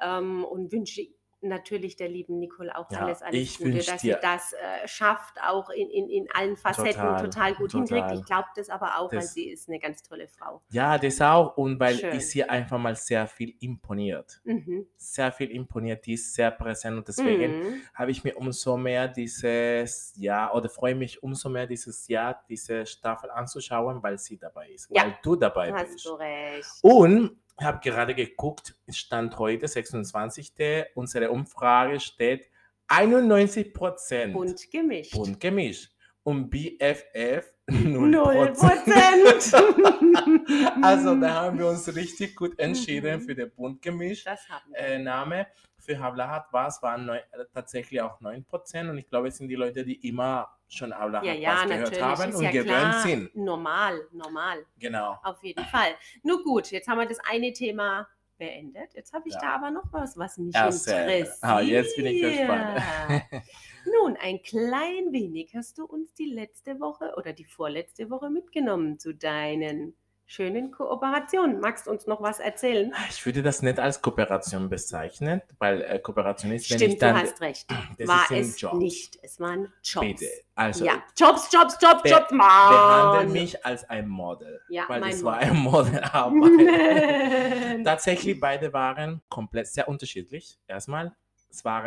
ähm, und wünsche natürlich der lieben Nicole auch Ja, alles, alles ich Gute, dass sie das äh, schafft, auch in, in, in allen Facetten total, Total, gut total. hinkriegt. Ich glaube das aber auch, weil Das- sie ist eine ganz tolle Frau. Ja, das auch. Und weil Schön. ich sie einfach mal sehr viel imponiert. Mhm. Sehr viel imponiert, die ist sehr präsent und deswegen Mhm. habe ich mir umso mehr dieses Jahr oder freue mich umso mehr dieses Jahr, diese Staffel anzuschauen, weil sie dabei ist, Ja, weil du dabei Hast bist. du recht. Und ich habe gerade geguckt, Stand heute, 26. Unsere Umfrage steht 91 Prozent Bunt gemischt. bunt gemischt und BFF 0 Null Prozent. Prozent. also da haben wir uns richtig gut entschieden Mhm. für den bunt gemischt. Das haben wir. Äh, Name für Havlahat war es, waren neun, äh, tatsächlich auch 9% und ich glaube, es sind die Leute, die immer schon Havlahat ja, ja, was gehört haben ist und ja gewöhnt klar. sind. Normal, normal. Genau. Auf jeden Fall. Nun gut, jetzt haben wir das eine Thema beendet. Jetzt habe ich Ja. da aber noch was, was mich Erzähl. interessiert. Ah, jetzt bin ich gespannt. Nun, ein klein wenig hast du uns die letzte Woche oder die vorletzte Woche mitgenommen zu deinen schönen Kooperationen. Magst du uns noch was erzählen? Ich würde das nicht als Kooperation bezeichnen, weil äh, Kooperation ist, wenn ich Stimmt, du dann. hast recht. das War es Jobs. nicht. Es waren Jobs. Bitte. Also, ja, Jobs, Jobs, Jobs, Jobs, Mann. behandle mich als ein Model, Ja, weil das war Model. ein Modelarbeit. Tatsächlich, beide waren komplett sehr unterschiedlich. Erstmal, es war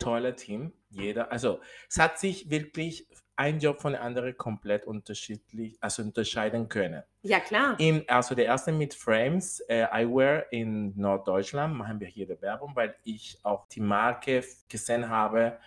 ein toller Team. Jeder, also es hat sich wirklich ein Job von der anderen komplett unterschiedlich, also unterscheiden können. ja, klar. In, also der erste mit Frames äh, Eyewear in Norddeutschland machen wir hier die Werbung, weil ich auch die Marke gesehen habe,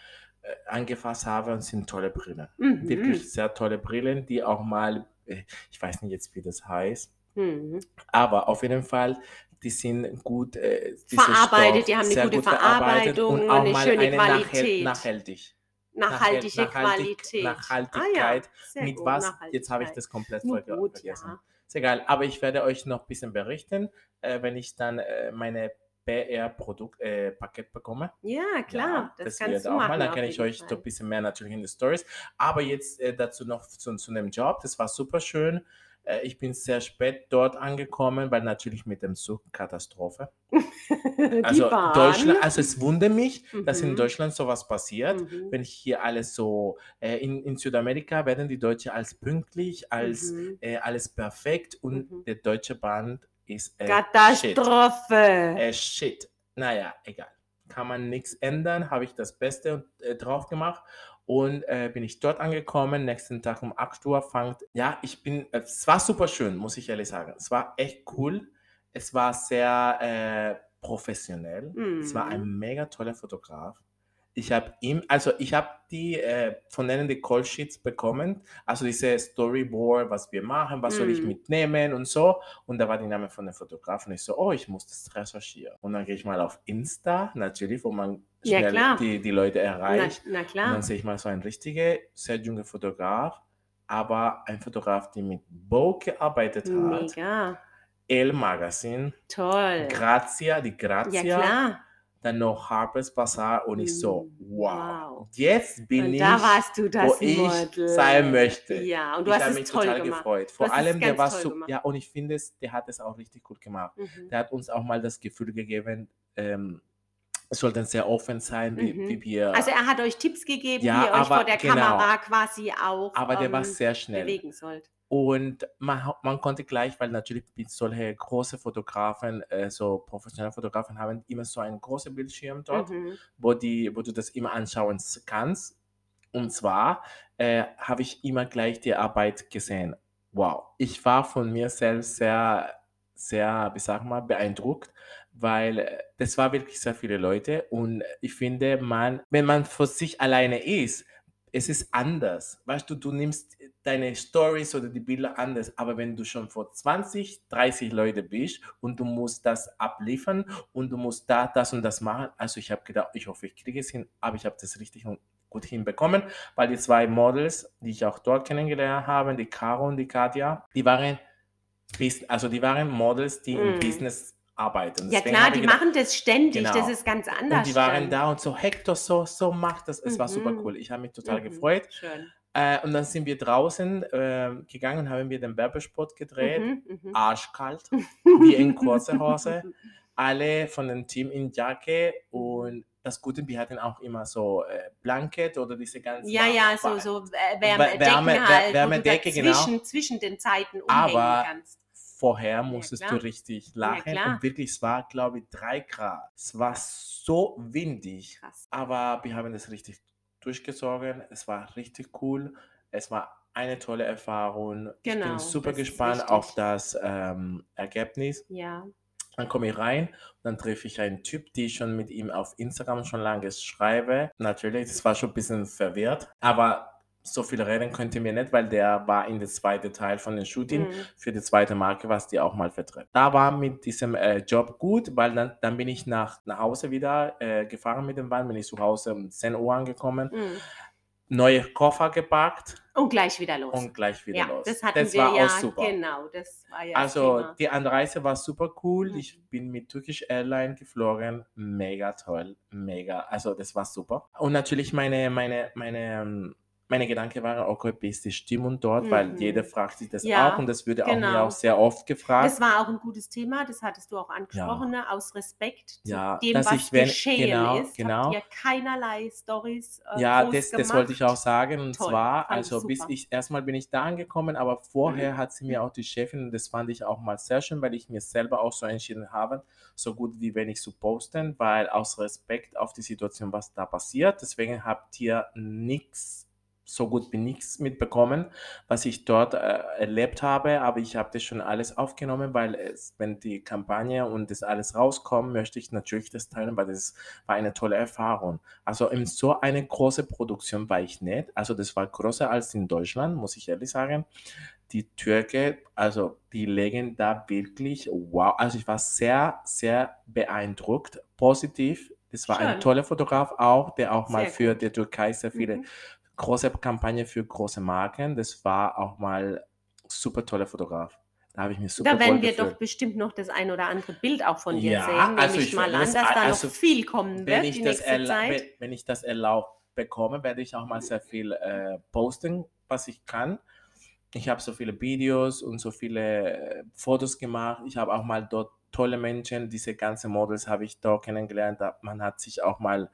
äh, angefasst habe und sind tolle Brillen. Mhm. Wirklich sehr tolle Brillen, die auch mal, äh, ich weiß nicht jetzt, wie das heißt, Mhm. aber auf jeden Fall, die sind gut äh, Verarbeitet, Stoff die haben eine sehr gute gut Verarbeitung, und auch eine mal schöne eine nachhält- Qualität. nachhaltig. Nachhaltige Nachhalt- nachhaltig- Qualität. Nachhaltigkeit. Ah, ja. Sehr Mit gut, was? Jetzt habe ich das komplett verge- gut, vergessen. ja. Ist egal, aber ich werde euch noch ein bisschen berichten, äh, wenn ich dann äh, meine PR-Produkt-Paket bekomme. Ja, klar, Ja, das, wird kannst du auch machen. mal. Auf kann ich euch Fall. so ein bisschen mehr natürlich in die Stories. Aber jetzt äh, dazu noch zu, zu einem Job. Das war super schön. Äh, ich bin sehr spät dort angekommen, weil natürlich mit dem Zug Katastrophe. Also Bahn. Deutschland, also es wundert mich, dass in Mhm. Deutschland sowas passiert. Mhm. Wenn ich hier alles so, äh, in, in Südamerika werden die Deutschen als pünktlich, als Mhm. äh, alles perfekt und Mhm. der deutsche Bahn ist shit. Katastrophe. Äh, shit. Naja, egal. Kann man nichts ändern. Habe ich das Beste äh, drauf gemacht. Und äh, bin ich dort angekommen. Nächsten Tag um 8 Uhr fangt. Ja, ich bin. äh, Es war super schön, muss ich ehrlich sagen. Es war echt cool. Es war sehr äh, professionell. Es war Mhm. ein mega toller Fotograf. Ich habe ihm, also ich habe die äh, von denen die Call Sheets bekommen, also diese Storyboard, was wir machen, was soll ich Mhm. mitnehmen und so. Und da war die Name von der Fotograf und ich so, oh, ich muss das recherchieren. Und dann gehe ich mal auf Insta, natürlich, wo man Ja, schnell klar. die, die Leute Na, erreicht. na Und klar. dann sehe ich mal so einen richtigen, sehr junger Fotograf, aber ein Fotograf, der mit Vogue gearbeitet hat. Mega. El Magazine, Toll. Grazia, die Ja, Grazia klar. Dann noch Harper's Bazaar und ich so, Mm, wow, wow. jetzt bin Und ich, da warst du das wo ich Model. sein möchte. Ja, und du ich hast habe es mich toll total gemacht. gefreut. Vor allem, der war so, gemacht. ja, und ich finde, es, der hat es auch richtig gut gemacht. Mhm. Der hat uns auch mal das Gefühl gegeben, ähm, sollten sehr offen sein, wie, Mhm. wie wir, Also er hat euch Tipps gegeben, Ja, wie ihr euch aber vor der genau. Kamera quasi auch aber der war ähm, sehr schnell. bewegen sollt. Und man, man konnte gleich, weil natürlich solche große Fotografen, äh, so professionelle Fotografen haben immer so einen großen Bildschirm dort. Mhm. wo, die, wo du das immer anschauen kannst. Und zwar äh, habe ich immer gleich die Arbeit gesehen. Wow, ich war von mir selbst sehr, sehr, wie sag mal, beeindruckt, weil äh, das war wirklich sehr viele Leute und ich finde, man, wenn man für sich alleine ist, es ist anders. Weißt du, du nimmst deine Stories oder die Bilder anders. Aber wenn du schon vor 20, 30 Leute bist und du musst das abliefern und du musst da das und das machen, also ich habe gedacht, ich hoffe, ich kriege es hin, aber ich habe das richtig und gut hinbekommen, weil die zwei Models, die ich auch dort kennengelernt habe, die Caro und die Katja, die waren, also die waren Models, die im Mm. Arbeiten. Ja klar, die gedacht, machen das ständig, Genau. das ist ganz anders. und die waren dann. da und so, Hector, so, so macht das. Es war super Mhm. cool. Ich habe mich total Mhm, gefreut. Schön. Äh, und dann sind wir draußen äh, gegangen und haben wir den Werbespot gedreht. Mhm, mhm. Arschkalt, wie in kurzer Hose. Alle von dem Team in Jacke und das Gute, wir hatten auch immer so äh, Blanket oder diese ganzen. Ja, ja, so, so äh, Wärmedecken Wärme- Wär- halt, Wärmedecke, genau. dazwischen, zwischen den Zeiten umhängen Aber kannst. Vorher musstest du klar. richtig lachen klar. und wirklich, es war, glaube ich, drei Grad. Es war so windig. Krass. Aber wir haben das richtig durchgezogen. Es war richtig cool. Es war eine tolle Erfahrung. ich Genau, bin super das ist gespannt auf das ähm, Ergebnis. Ja. Dann komme ich rein und dann treffe ich einen Typ, die ich schon mit ihm auf Instagram schon lange schreibe. Natürlich, das war schon ein bisschen verwirrt, aber so viel reden könnte mir nicht, weil der war in der zweiten Teil von dem Shooting Mhm. für die zweite Marke, was die auch mal vertritt. Da war mit diesem äh, Job gut, weil dann, dann bin ich nach, nach Hause wieder äh, gefahren mit dem Wagen, bin ich zu Hause um 10 Uhr angekommen, Mhm. neue Koffer gepackt Und gleich wieder los. und gleich wieder ja, los. das hatten wir war ja, auch super. genau, das war ja Also das Thema. die Anreise war super cool. Mhm. Ich bin mit Turkish Airlines geflogen. Mega toll. Mega. Also das war super. Und natürlich meine, meine, meine, meine Gedanken waren, okay, wie ist die Stimmung dort? Weil Mhm. jeder fragt sich das Ja, auch und das würde auch mir genau. auch sehr oft gefragt. Das war auch ein gutes Thema, das hattest du auch angesprochen, ne? aus Respekt zu Ja, dem, dass was ich, wenn- geschehen genau, ist. genau. Habt ihr keinerlei Stories äh, Ja, das, das wollte ich auch sagen. Und Toll, zwar, fand ich also bis ich erstmal bin ich da angekommen, aber vorher hat sie mir auch die Chefin, und das fand ich auch mal sehr schön, weil ich mir selber auch so entschieden habe, so gut wie wenig zu posten, weil aus Respekt auf die Situation, was da passiert. Deswegen habt ihr nichts so gut wie nichts mitbekommen, was ich dort äh, erlebt habe, aber ich habe das schon alles aufgenommen, weil es, wenn die Kampagne und das alles rauskommt, möchte ich natürlich das teilen, weil das war eine tolle Erfahrung. Also in so eine große Produktion war ich nicht. Also das war größer als in Deutschland, muss ich ehrlich sagen. Die Türke, also die legen da wirklich, wow. Also ich war sehr, sehr beeindruckt, positiv. Das war ein Schön. toller Fotograf auch, der auch mal Sehr für gut. die Türkei sehr viele Mhm. Große Kampagne für große Marken. Das war auch mal super toller Fotograf. Da habe ich mich super Da werden wir gefühlt. doch bestimmt noch das ein oder andere Bild auch von dir Ja, sehen. Nehme also ich ich mal an, das dass da also noch viel kommen wenn wird ich die das nächste Zeit. wenn ich das erlaubt bekomme, werde ich auch mal sehr viel äh, posten, was ich kann. Ich habe so viele Videos und so viele äh, Fotos gemacht. Ich habe auch mal dort tolle Menschen, diese ganzen Models habe ich dort kennengelernt. Man hat sich auch mal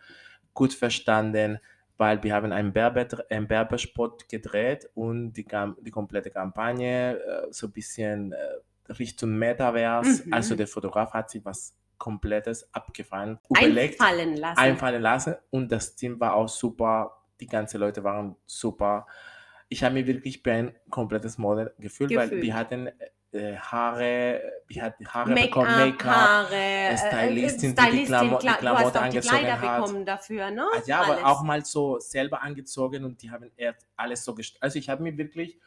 gut verstanden, weil wir haben einen, Berber, einen Werbespot gedreht und die, die komplette Kampagne äh, so ein bisschen äh, Richtung Metaverse. Mhm. Also der Fotograf hat sich was komplettes abgefahren, überlegt, Einfallen lassen. einfallen lassen und das Team war auch super. Die ganzen Leute waren super. Ich habe mich wirklich ein komplettes Model gefühlt, weil Gefühlt. wir hatten äh, Haare, wir hatten Haare Make-up, bekommen, Make-up. Haare, äh, Stylistin, die die Klamo- die Kla- du hast Klamotte auch die angezogen Kleider hat. bekommen dafür, ne? Ah, Ja, aber Alles. auch mal so selber angezogen und die haben erst alles so gest Also ich habe mich wirklich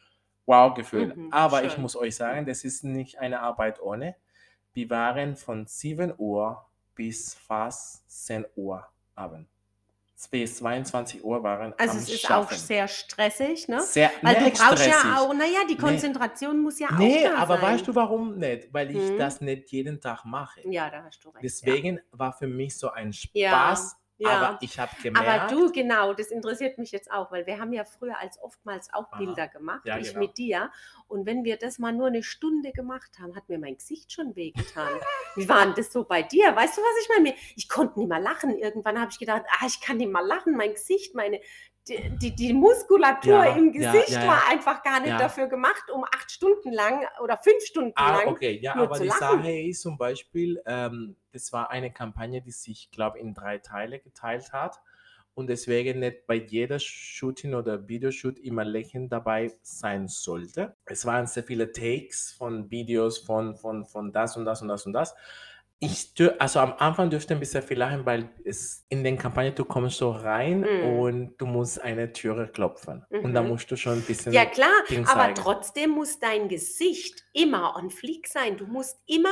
wow gefühlt. Mhm, aber ich schön. muss euch sagen, das ist nicht eine Arbeit ohne. Wir waren von 7 Uhr bis fast 10 Uhr Abend. Bis 22 Uhr waren Also es ist Schaffen. auch sehr stressig, ne? Sehr, Weil du brauchst ja auch, naja, die Nee. Konzentration muss ja Nee, auch da aber sein. weißt du warum nicht? Weil ich Mhm. das nicht jeden Tag mache. Ja, da hast du recht. Deswegen war für mich so ein Ja, Spaß, ja. Aber ich habe gemerkt, Aber du, genau, das interessiert mich jetzt auch, weil wir haben ja früher als oftmals auch Aha. Bilder gemacht, Ja, ich genau. mit dir. Und wenn wir das mal nur eine Stunde gemacht haben, hat mir mein Gesicht schon wehgetan. Wie war denn das so bei dir? Weißt du, was ich meine? Ich konnte nicht mehr lachen. Irgendwann habe ich gedacht, ah, ich kann nicht mehr lachen. Mein Gesicht, meine, die, die, die Muskulatur Ja, im Gesicht ja, ja. war einfach gar nicht dafür gemacht, um acht Stunden lang oder fünf Stunden Ah, lang. okay, ja, nur aber zu die lachen. Sache ist zum Beispiel, ähm, das war eine Kampagne, die sich, glaube ich, in drei Teile geteilt hat und deswegen nicht bei jeder Shooting oder Videoshoot immer Lächeln dabei sein sollte. Es waren sehr viele Takes von Videos von, von, von das und das und das und das. Ich, dür- also am Anfang dürfte ein bisschen viel lachen, weil es in den Kampagnen, du kommst so rein Mhm. und du musst eine Türe klopfen. Und da Mhm. musst du schon ein bisschen Ja klar, Ding aber zeigen. trotzdem muss dein Gesicht immer on fleek sein. Du musst immer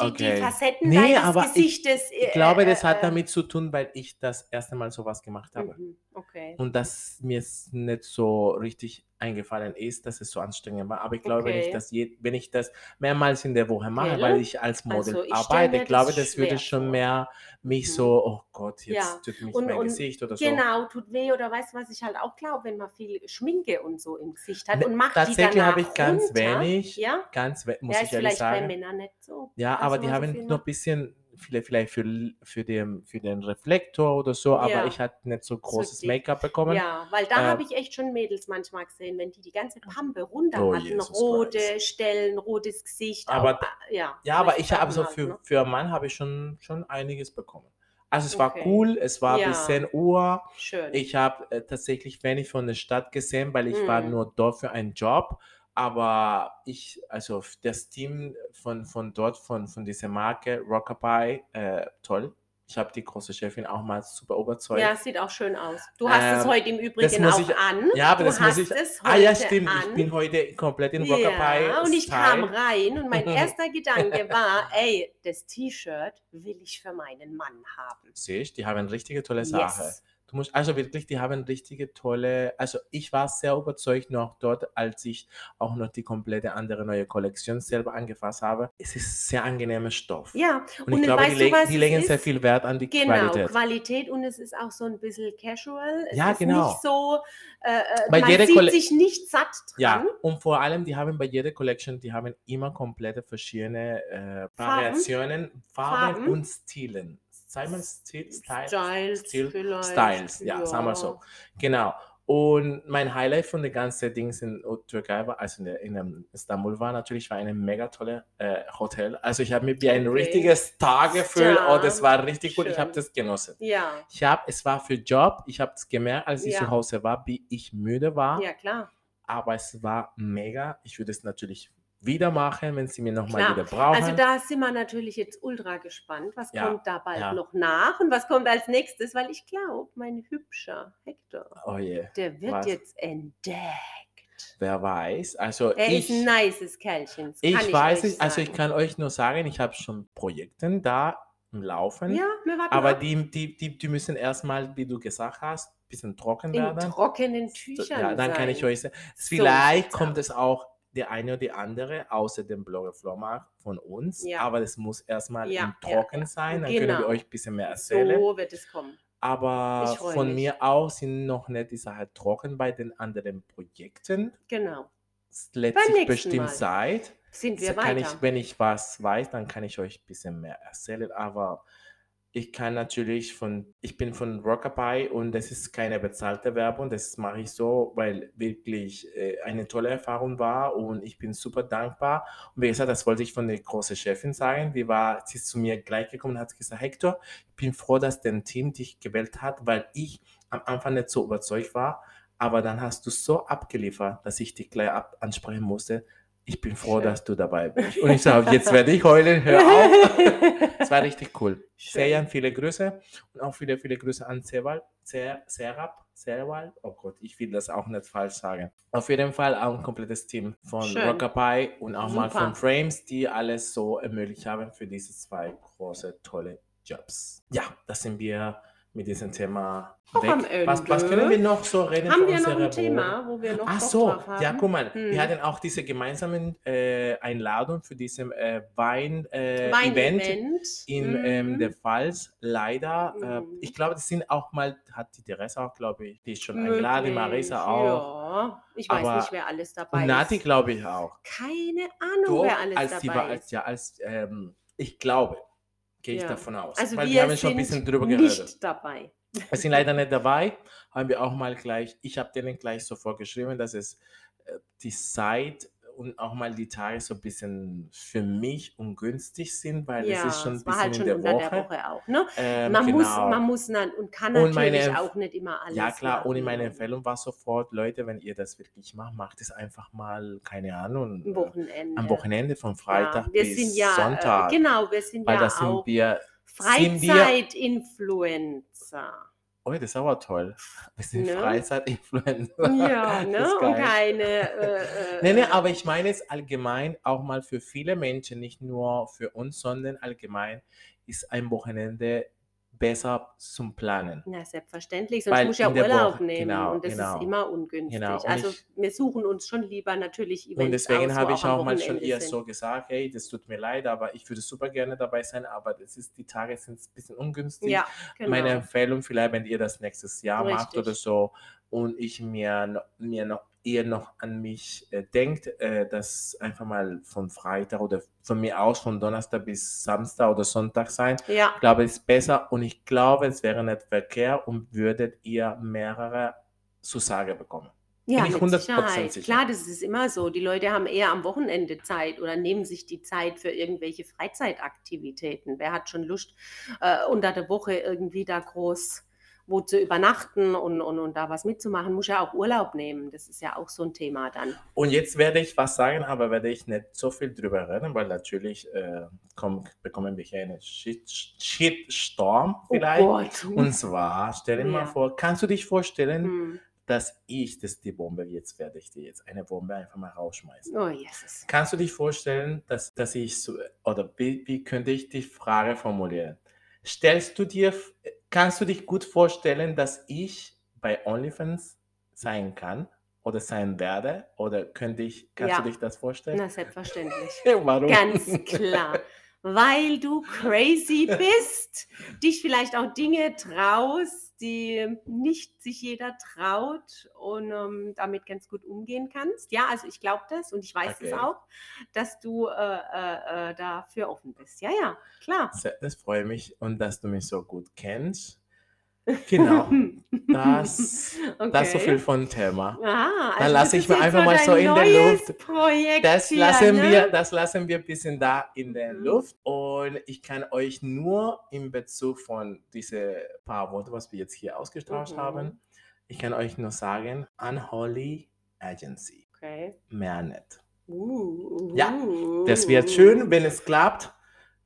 die, Okay. die Facetten Nee, deines aber ich- Gesichtes. äh, Ich glaube, das äh, hat äh, damit zu tun, weil ich das erste Mal sowas gemacht habe. mhm, Okay. Und dass mir es nicht so richtig eingefallen ist, dass es so anstrengend war. Aber ich glaube, wenn, ich Okay. das je, wenn ich das mehrmals in der Woche mache, Gell? weil ich als Model Also ich arbeite, ich glaube, das würde schon mehr mich Mhm. so, oh Gott, jetzt Ja. tut mich Und- mein und Gesicht oder so. Genau, tut weh oder weißt du, was ich halt auch glaube, wenn man viel Schminke und so im Gesicht hat und macht die Tatsächlich habe ich ganz runter. wenig, Ja, ganz we muss ja ich ehrlich vielleicht bei sagen. Männern nicht so. Ja, dass aber die so haben viel noch ein bisschen, vielleicht für, für, den, für den Reflektor oder so, aber Ja. ich hatte nicht so großes dick. Make-up bekommen. Ja, weil da Ähm, habe ich echt schon Mädels manchmal gesehen, wenn die die ganze Pampe runter Oh, hatten, Jesus rote Christ. Stellen, rotes Gesicht. Aber- auch, äh, ja, Ja, aber ich habe so halt, für, ne? für einen Mann habe ich schon, schon einiges bekommen. Also es war Okay. cool, es war Ja. bis 10 Uhr. Schön. Ich habe äh, tatsächlich wenig von der Stadt gesehen, weil ich war Mhm. nur dort für einen Job. Aber ich, also das Team von, von dort, von, von dieser Marke Rockabye, äh, toll. Ich habe die große Chefin auch mal super überzeugt. ja, sieht auch schön aus. Du hast es Ähm, heute im Übrigen auch ich- an. ja, aber du das muss ich. es Ah ja, stimmt. An. Ich bin heute komplett in Rockabye. Ja, und ich kam rein und mein erster Gedanke war, ey, das T-Shirt will ich für meinen Mann haben. Sehe ich, die haben richtige tolle Sache. Yes. Du musst, also wirklich, die haben richtige tolle, also ich war sehr überzeugt noch dort, als ich auch noch die komplette andere neue Kollektion selber angefasst habe. Es ist sehr angenehmer Stoff. Ja, Und ich glaube, die, leg, die legen ist? sehr viel Wert an die Genau, Qualität. Qualität und es ist auch so ein bisschen casual. Es Ja, ist genau. nicht so, äh, äh, Bei man jeder sieht Kolle- sich nicht satt dran. Ja, und vor allem, die haben bei jeder Collection, die haben immer komplette verschiedene äh, Variationen, Farben, Farben. und Stilen. Stil, Style, Styles Stil, vielleicht, Styles, ja, sagen wir so. Genau. Und mein Highlight von den ganzen Dings in Türkei war, also in, der, in Istanbul war natürlich, war ein mega tolle äh, Hotel. Also ich habe mich wie ein Okay. richtiges Star gefühlt Ja, und es war richtig gut. Ich schön. habe das genossen. Ja, Ich habe, es war für Job, ich habe es gemerkt, als ich Ja. zu Hause war, wie ich müde war ja klar. aber es war mega. Ich würde es natürlich wieder machen, wenn sie mir nochmal wieder brauchen. Also da sind wir natürlich jetzt ultra gespannt, was Ja, kommt da bald ja. noch nach und was kommt als nächstes, weil ich glaube, mein hübscher Hector, oh je, der wird Was? jetzt entdeckt. wer weiß. Also Er ich, ist ein nices Kerlchen. ich, kann weiß nicht, also ich kann euch nur sagen, ich habe schon Projekte da im Laufen, Ja, wir warten aber ab. die, die, die, die müssen erstmal, wie du gesagt hast, ein bisschen trocken in werden. trockenen Tüchern. Ja, dann kann ich sein. euch sagen, So vielleicht sieht's kommt es auch der eine oder die andere außer dem Blogger Flormarkt von uns, Ja. aber das muss erstmal Ja, Trocken ja. sein, dann können wir Genau. euch ein bisschen mehr erzählen. So wird es kommen. Aber von mich. mir auch sind noch nicht die Sache trocken bei den anderen Projekten. Genau. Nächsten bestimmt Mal. Zeit. Sind So wir kann weiter. ich, wenn ich was weiß, dann kann ich euch ein bisschen mehr erzählen. Aber ich kann natürlich von, ich bin von Rockabye und das ist keine bezahlte Werbung. Das mache ich so, weil wirklich äh, eine tolle Erfahrung war und ich bin super dankbar. Und wie gesagt, das wollte ich von der großen Chefin sagen. Die war, sie ist zu mir gleich gekommen und hat gesagt, Hector, ich bin froh, dass dein Team dich gewählt hat, weil ich am Anfang nicht so überzeugt war. Aber dann hast du so abgeliefert, dass ich dich gleich ab ansprechen musste. Ich bin froh, Schön. dass du dabei bist. Und ich sage, jetzt werde ich heulen, hör auf. Es war richtig cool. Serian, viele Grüße und auch viele, viele Grüße an Serwal, Ser, Serap, Serwal. Oh Gott, ich will das auch nicht falsch sagen. Auf jeden Fall auch ein komplettes Team von Schön. Rockabye und auch mal Super. von Frames, die alles so ermöglicht haben für diese zwei große, tolle Jobs. Ja, da sind wir mit diesem Thema Auch weg. Was, was können wir noch so reden Haben wir noch ein Thema, wo wir noch Ach so, ja, guck mal, Hm. wir hatten auch diese gemeinsamen äh, Einladung für diesen äh, Wein-Event äh, Wein-Event. Event in ähm, Mhm. der Pfalz. Leider, äh, Mhm. ich glaube, das sind auch mal, hat die Theresa auch, glaube ich, die ist schon eingeladen, die Möglich, Marisa auch. Ja. Ich weiß Aber- nicht, wer alles dabei Und Nati, ist. glaube ich, auch. Keine Ahnung, Doch, wer alles als die dabei war, als, ist. ja, als, ähm, ich glaube, gehe ich Ja. davon aus. Also weil wir wir haben schon ein bisschen drüber nicht geredet. dabei. Wir sind leider nicht dabei, haben wir auch mal gleich, ich habe denen gleich sofort geschrieben, dass es äh, die Zeit und auch mal die Tage so ein bisschen für mich ungünstig sind, weil es Ja, ist schon ein es war bisschen halt in schon der unter Woche. der Woche auch, ne? Ähm, Man muss, genau. man muss dann und kann Und natürlich meine- auch nicht immer alles Ja klar, machen. meine Empfehlung war sofort, Leute, wenn ihr das wirklich macht, macht es einfach mal, keine Ahnung, Am Wochenende. am Wochenende von Freitag ja, bis sind ja, Sonntag. Äh, genau, wir sind weil ja da sind auch wir, sind wir, Freizeitinfluencer. Oh, das ist aber toll. Wir sind Ne? Freizeit-Influencer. Ja, ne? Und keine. Äh, äh, Nee, nee, aber ich meine es allgemein auch mal für viele Menschen, nicht nur für uns, sondern allgemein ist ein Wochenende besser zum Planen. Na, selbstverständlich, sonst Weil muss ich ja Urlaub Woche- nehmen genau, und das genau. ist immer ungünstig. Genau, also ich- wir suchen uns schon lieber natürlich Events Und deswegen habe ich auch mal schon Wochenende ihr sind. so gesagt, hey, das tut mir leid, aber ich würde super gerne dabei sein, aber das ist, die Tage sind ein bisschen ungünstig. Ja, genau. Meine Empfehlung vielleicht, wenn ihr das nächstes Jahr macht Richtig. oder so und ich mir, mir noch, ihr noch an mich äh, denkt, äh, dass einfach mal von Freitag oder von mir aus von Donnerstag bis Samstag oder Sonntag sein. ja, Ich glaube, es ist besser und ich glaube, es wäre nicht verkehrt und würdet ihr mehrere Zusage bekommen. ja, ich mit 100% Sicherheit. sicher. Klar, das ist immer so. Die Leute haben eher am Wochenende Zeit oder nehmen sich die Zeit für irgendwelche Freizeitaktivitäten. Wer hat schon Lust, äh, unter der Woche irgendwie da groß wo zu übernachten und, und, und da was mitzumachen, muss ja auch Urlaub nehmen. Das ist ja auch so ein Thema dann. Und jetzt werde ich was sagen, aber werde ich nicht so viel drüber reden, weil natürlich äh, komm, bekommen wir hier einen Shit, Shitstorm vielleicht. Oh. Und zwar, stell dir mal Ja. vor, kannst du dich vorstellen, Hm. dass ich, das die Bombe, jetzt werde ich dir jetzt eine Bombe einfach mal rausschmeißen. Oh, Jesus. Kannst du dich vorstellen, dass, dass ich so, oder wie, wie könnte ich die Frage formulieren? Stellst du dir, kannst du dich gut vorstellen, dass ich bei OnlyFans sein kann oder sein werde? Oder könnte ich, kannst Ja. du dich das vorstellen? Na, selbstverständlich. Warum? Ganz klar. Weil du crazy bist, dich vielleicht auch Dinge traust, die nicht sich jeder traut und ähm, damit ganz gut umgehen kannst. Ja, also ich glaube das und ich weiß es Okay. auch, dass du äh, äh, äh, dafür offen bist. Ja, ja, klar. Das freut mich und dass du mich so gut kennst. Genau, das, das so viel von Thema. Dann also lasse das ich ist mir einfach mal so in der Luft. Projekt Das hier, lassen, ne? wir, das lassen wir ein bisschen da in der Mhm. Luft. Und ich kann euch nur in Bezug von diese paar Worte, was wir jetzt hier ausgetauscht Mhm. haben, ich kann euch nur sagen, Unholy Agency. Okay. Mehr nicht. Uh, Ja, uh, Das wird schön, wenn es klappt.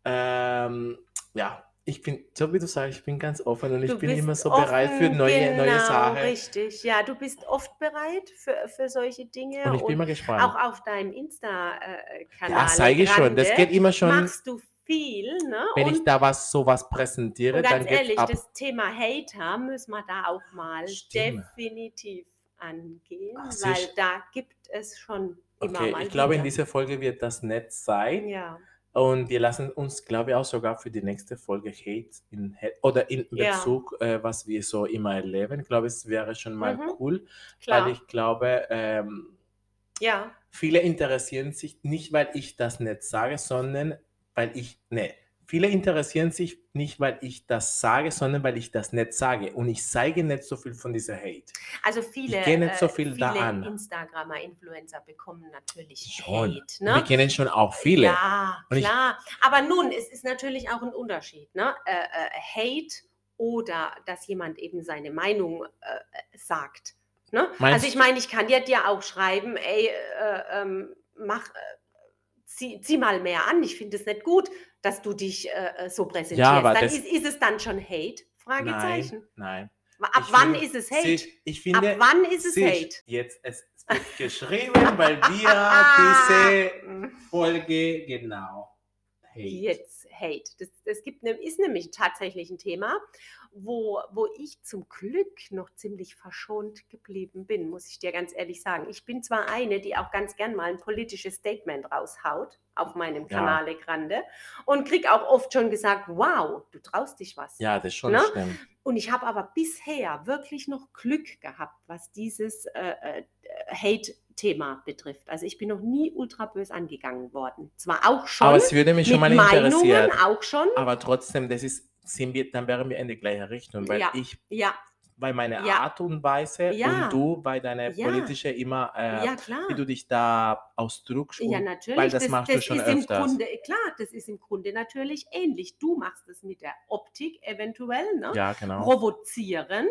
Ähm, ja, ich bin, so wie du sagst, ich bin ganz offen und ich Du bin bist immer so bereit für offen, neue, neue genau, Sachen. Richtig, ja, du bist oft bereit für, für solche Dinge. Und ich bin mal gespannt. auch auf deinem Insta-Kanal. ja, zeige ich schon. Das geht immer schon, Machst du viel, ne? wenn und, ich da was sowas präsentiere, dann ganz geht's ehrlich, ab. das Thema Hater müssen wir da auch mal Stimmt. definitiv angehen, Ach, weil da gibt es schon immer Okay, mal ich glaube, in wieder. dieser Folge wird das nett sein. Ja, Und wir lassen uns, glaube ich, auch sogar für die nächste Folge Hate in, oder in Ja. Bezug, äh, was wir so immer erleben. Ich glaube, es wäre schon mal Mhm. cool, klar. weil ich glaube, ähm, ja, viele interessieren sich nicht, weil ich das nicht sage, sondern weil ich, ne, viele interessieren sich nicht, weil ich das sage, sondern weil ich das nicht sage. Und ich zeige nicht so viel von dieser Hate. also viele, gehe nicht so äh, viel viele da an. Instagramer, Influencer bekommen natürlich Schon. Hate. Wir Ne? kennen schon auch viele. Ja, Und ich- klar. Aber nun, es ist natürlich auch ein Unterschied. Ne? Äh, äh, Hate oder dass jemand eben seine Meinung äh, sagt. Ne? Also ich meine, ich kann dir, dir auch schreiben, ey, äh, ähm, mach, äh, zieh, zieh mal mehr an. Ich finde es nicht gut, dass du dich äh, äh, so präsentierst. aber dann ist, ist es dann schon Hate? Fragezeichen. Nein, nein. Ab Ich wann finde, ist es Hate? Sie, ich finde, Ab wann ist es Hate? Jetzt, es wird geschrieben, weil wir diese Folge genau Hate. Jetzt Hate. Das, das gibt, ne- ist nämlich tatsächlich ein Thema, wo, wo ich zum Glück noch ziemlich verschont geblieben bin, muss ich dir ganz ehrlich sagen. Ich bin zwar eine, die auch ganz gern mal ein politisches Statement raushaut auf meinem Ja. Kanal Grande und krieg auch oft schon gesagt, wow, du traust dich was. Ja, das ist schon Ne? stimmt. Und ich habe aber bisher wirklich noch Glück gehabt, was dieses äh, äh, Hate-Thema betrifft. Also ich bin noch nie ultra bös angegangen worden. Zwar auch schon Aber es würde mich schon mal interessieren. Meinungen auch schon. Aber trotzdem, das ist, sind wir, dann wären wir in die gleiche Richtung, weil Ja. ich Ja, bei meiner Ja. Art und Weise Ja. und du bei deiner Ja. politischen immer, äh, Ja, klar. wie du dich da ausdrückst. Ja, natürlich. Weil das, machst du schon ist im öfters. Grunde, klar, das ist im Grunde natürlich ähnlich. Du machst es mit der Optik eventuell, ne? Ja, genau. provozierend.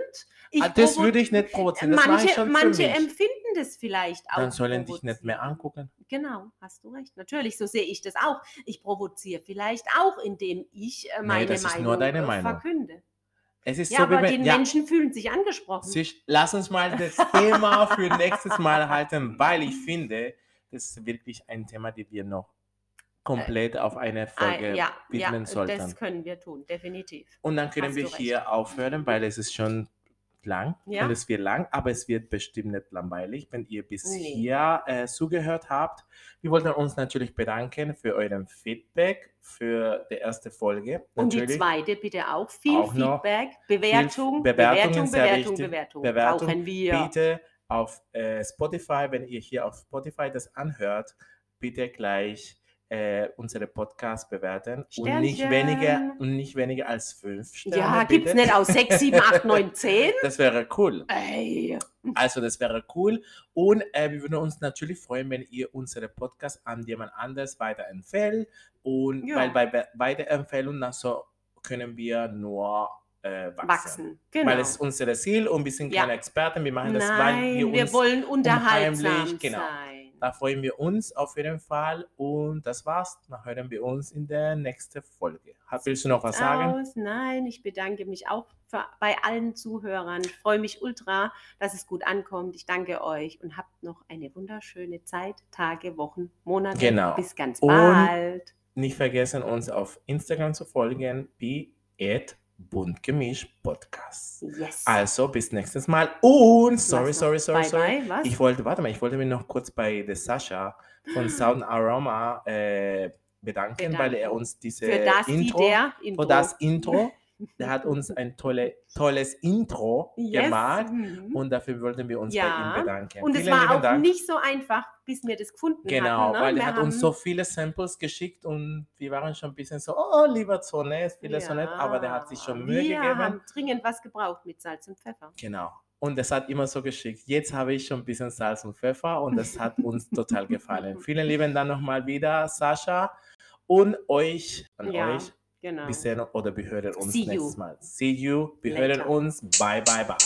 Ich Ah, das provo- würde ich nicht provozieren. Das mache ich manche schon manche mich. empfinden das vielleicht auch. Dann sollen dich nicht mehr angucken. Genau, hast du recht. Natürlich, so sehe ich das auch. Ich provoziere vielleicht auch, indem ich äh, meine das ist Meinung nur deine äh, Meinung. verkünde. Es ist Ja, so, aber wie die ja, Menschen fühlen sich angesprochen. sich, lass uns mal das Thema für nächstes Mal halten, weil ich finde, das ist wirklich ein Thema, das wir noch komplett auf eine Ah, Folge ja, ja, widmen sollten. das können wir tun, definitiv. Und dann können Hast wir hier aufhören, weil es ist schon lang Ja. und es wird lang, aber es wird bestimmt nicht langweilig, wenn ihr bis Nee. hier äh, zugehört habt. Wir wollten uns natürlich bedanken für euren Feedback für die erste Folge. Und die Natürlich. zweite bitte auch viel Auch Feedback, Bewertung, Bewertungen Bewertung, Bewertung, wichtig. Bewertung. Bewertung Brauchen wir. Bitte auf äh, Spotify, wenn ihr hier auf Spotify das anhört, bitte gleich äh, unsere Podcast bewerten und nicht weniger und nicht weniger als fünf Sterne. Ja, gibt es nicht aus 6, 7, 8, 9, 10? Das wäre cool. Ey. Also das wäre cool. Und äh, wir würden uns natürlich freuen, wenn ihr unsere Podcast an jemand anderes weiterempfehlt. Und Ja. weil bei Be- Weiterempfehlungen dann so können wir nur äh, wachsen. Wachsen. Genau. Weil es ist unser Ziel und wir sind Ja. keine Experten. Wir machen das, weil Nein, wir wir, uns wollen unterhaltsam unheimlich- genau. sein. Da freuen wir uns auf jeden Fall. Und das war's. Dann hören wir uns in der nächsten Folge. Willst du noch was sagen? Aus. Nein, ich bedanke mich auch für, bei allen Zuhörern. Ich freue mich ultra, dass es gut ankommt. Ich danke euch und habt noch eine wunderschöne Zeit, Tage, Wochen, Monate. Genau. Bis ganz Und- bald. Nicht vergessen, uns auf Instagram zu folgen, wie buntgemisch Podcast. Yes. Also bis nächstes Mal. Und sorry, sorry, sorry, bye, sorry. Bye, was? Ich wollte, warte mal, ich wollte mich noch kurz bei der Sascha von Sound Aroma äh, bedanken, weil er Bedanken. uns diese für das, Intro, Intro. für das Intro, der hat uns ein tolle, tolles Intro yes. gemacht Mhm. und dafür wollten wir uns bei Ja. ihm bedanken. Und es Vielen war lieben auch Dank. nicht so einfach, bis wir das gefunden Genau, hatten. Ne? weil er wir hat uns so viele Samples geschickt und wir waren schon ein bisschen so, oh, lieber Zone, es will so nicht, aber der hat sich schon Mühe wir gegeben. haben dringend was gebraucht mit Salz und Pfeffer. Genau. Und das hat immer so geschickt. Jetzt habe ich schon ein bisschen Salz und Pfeffer und das hat uns total gefallen. Vielen lieben Dank nochmal wieder, Sascha. Und euch, an Ja, euch, genau. wir sehen oder wir hören uns See you. nächstes Mal. See you, wir Later. hören uns. Bye, bye, bye.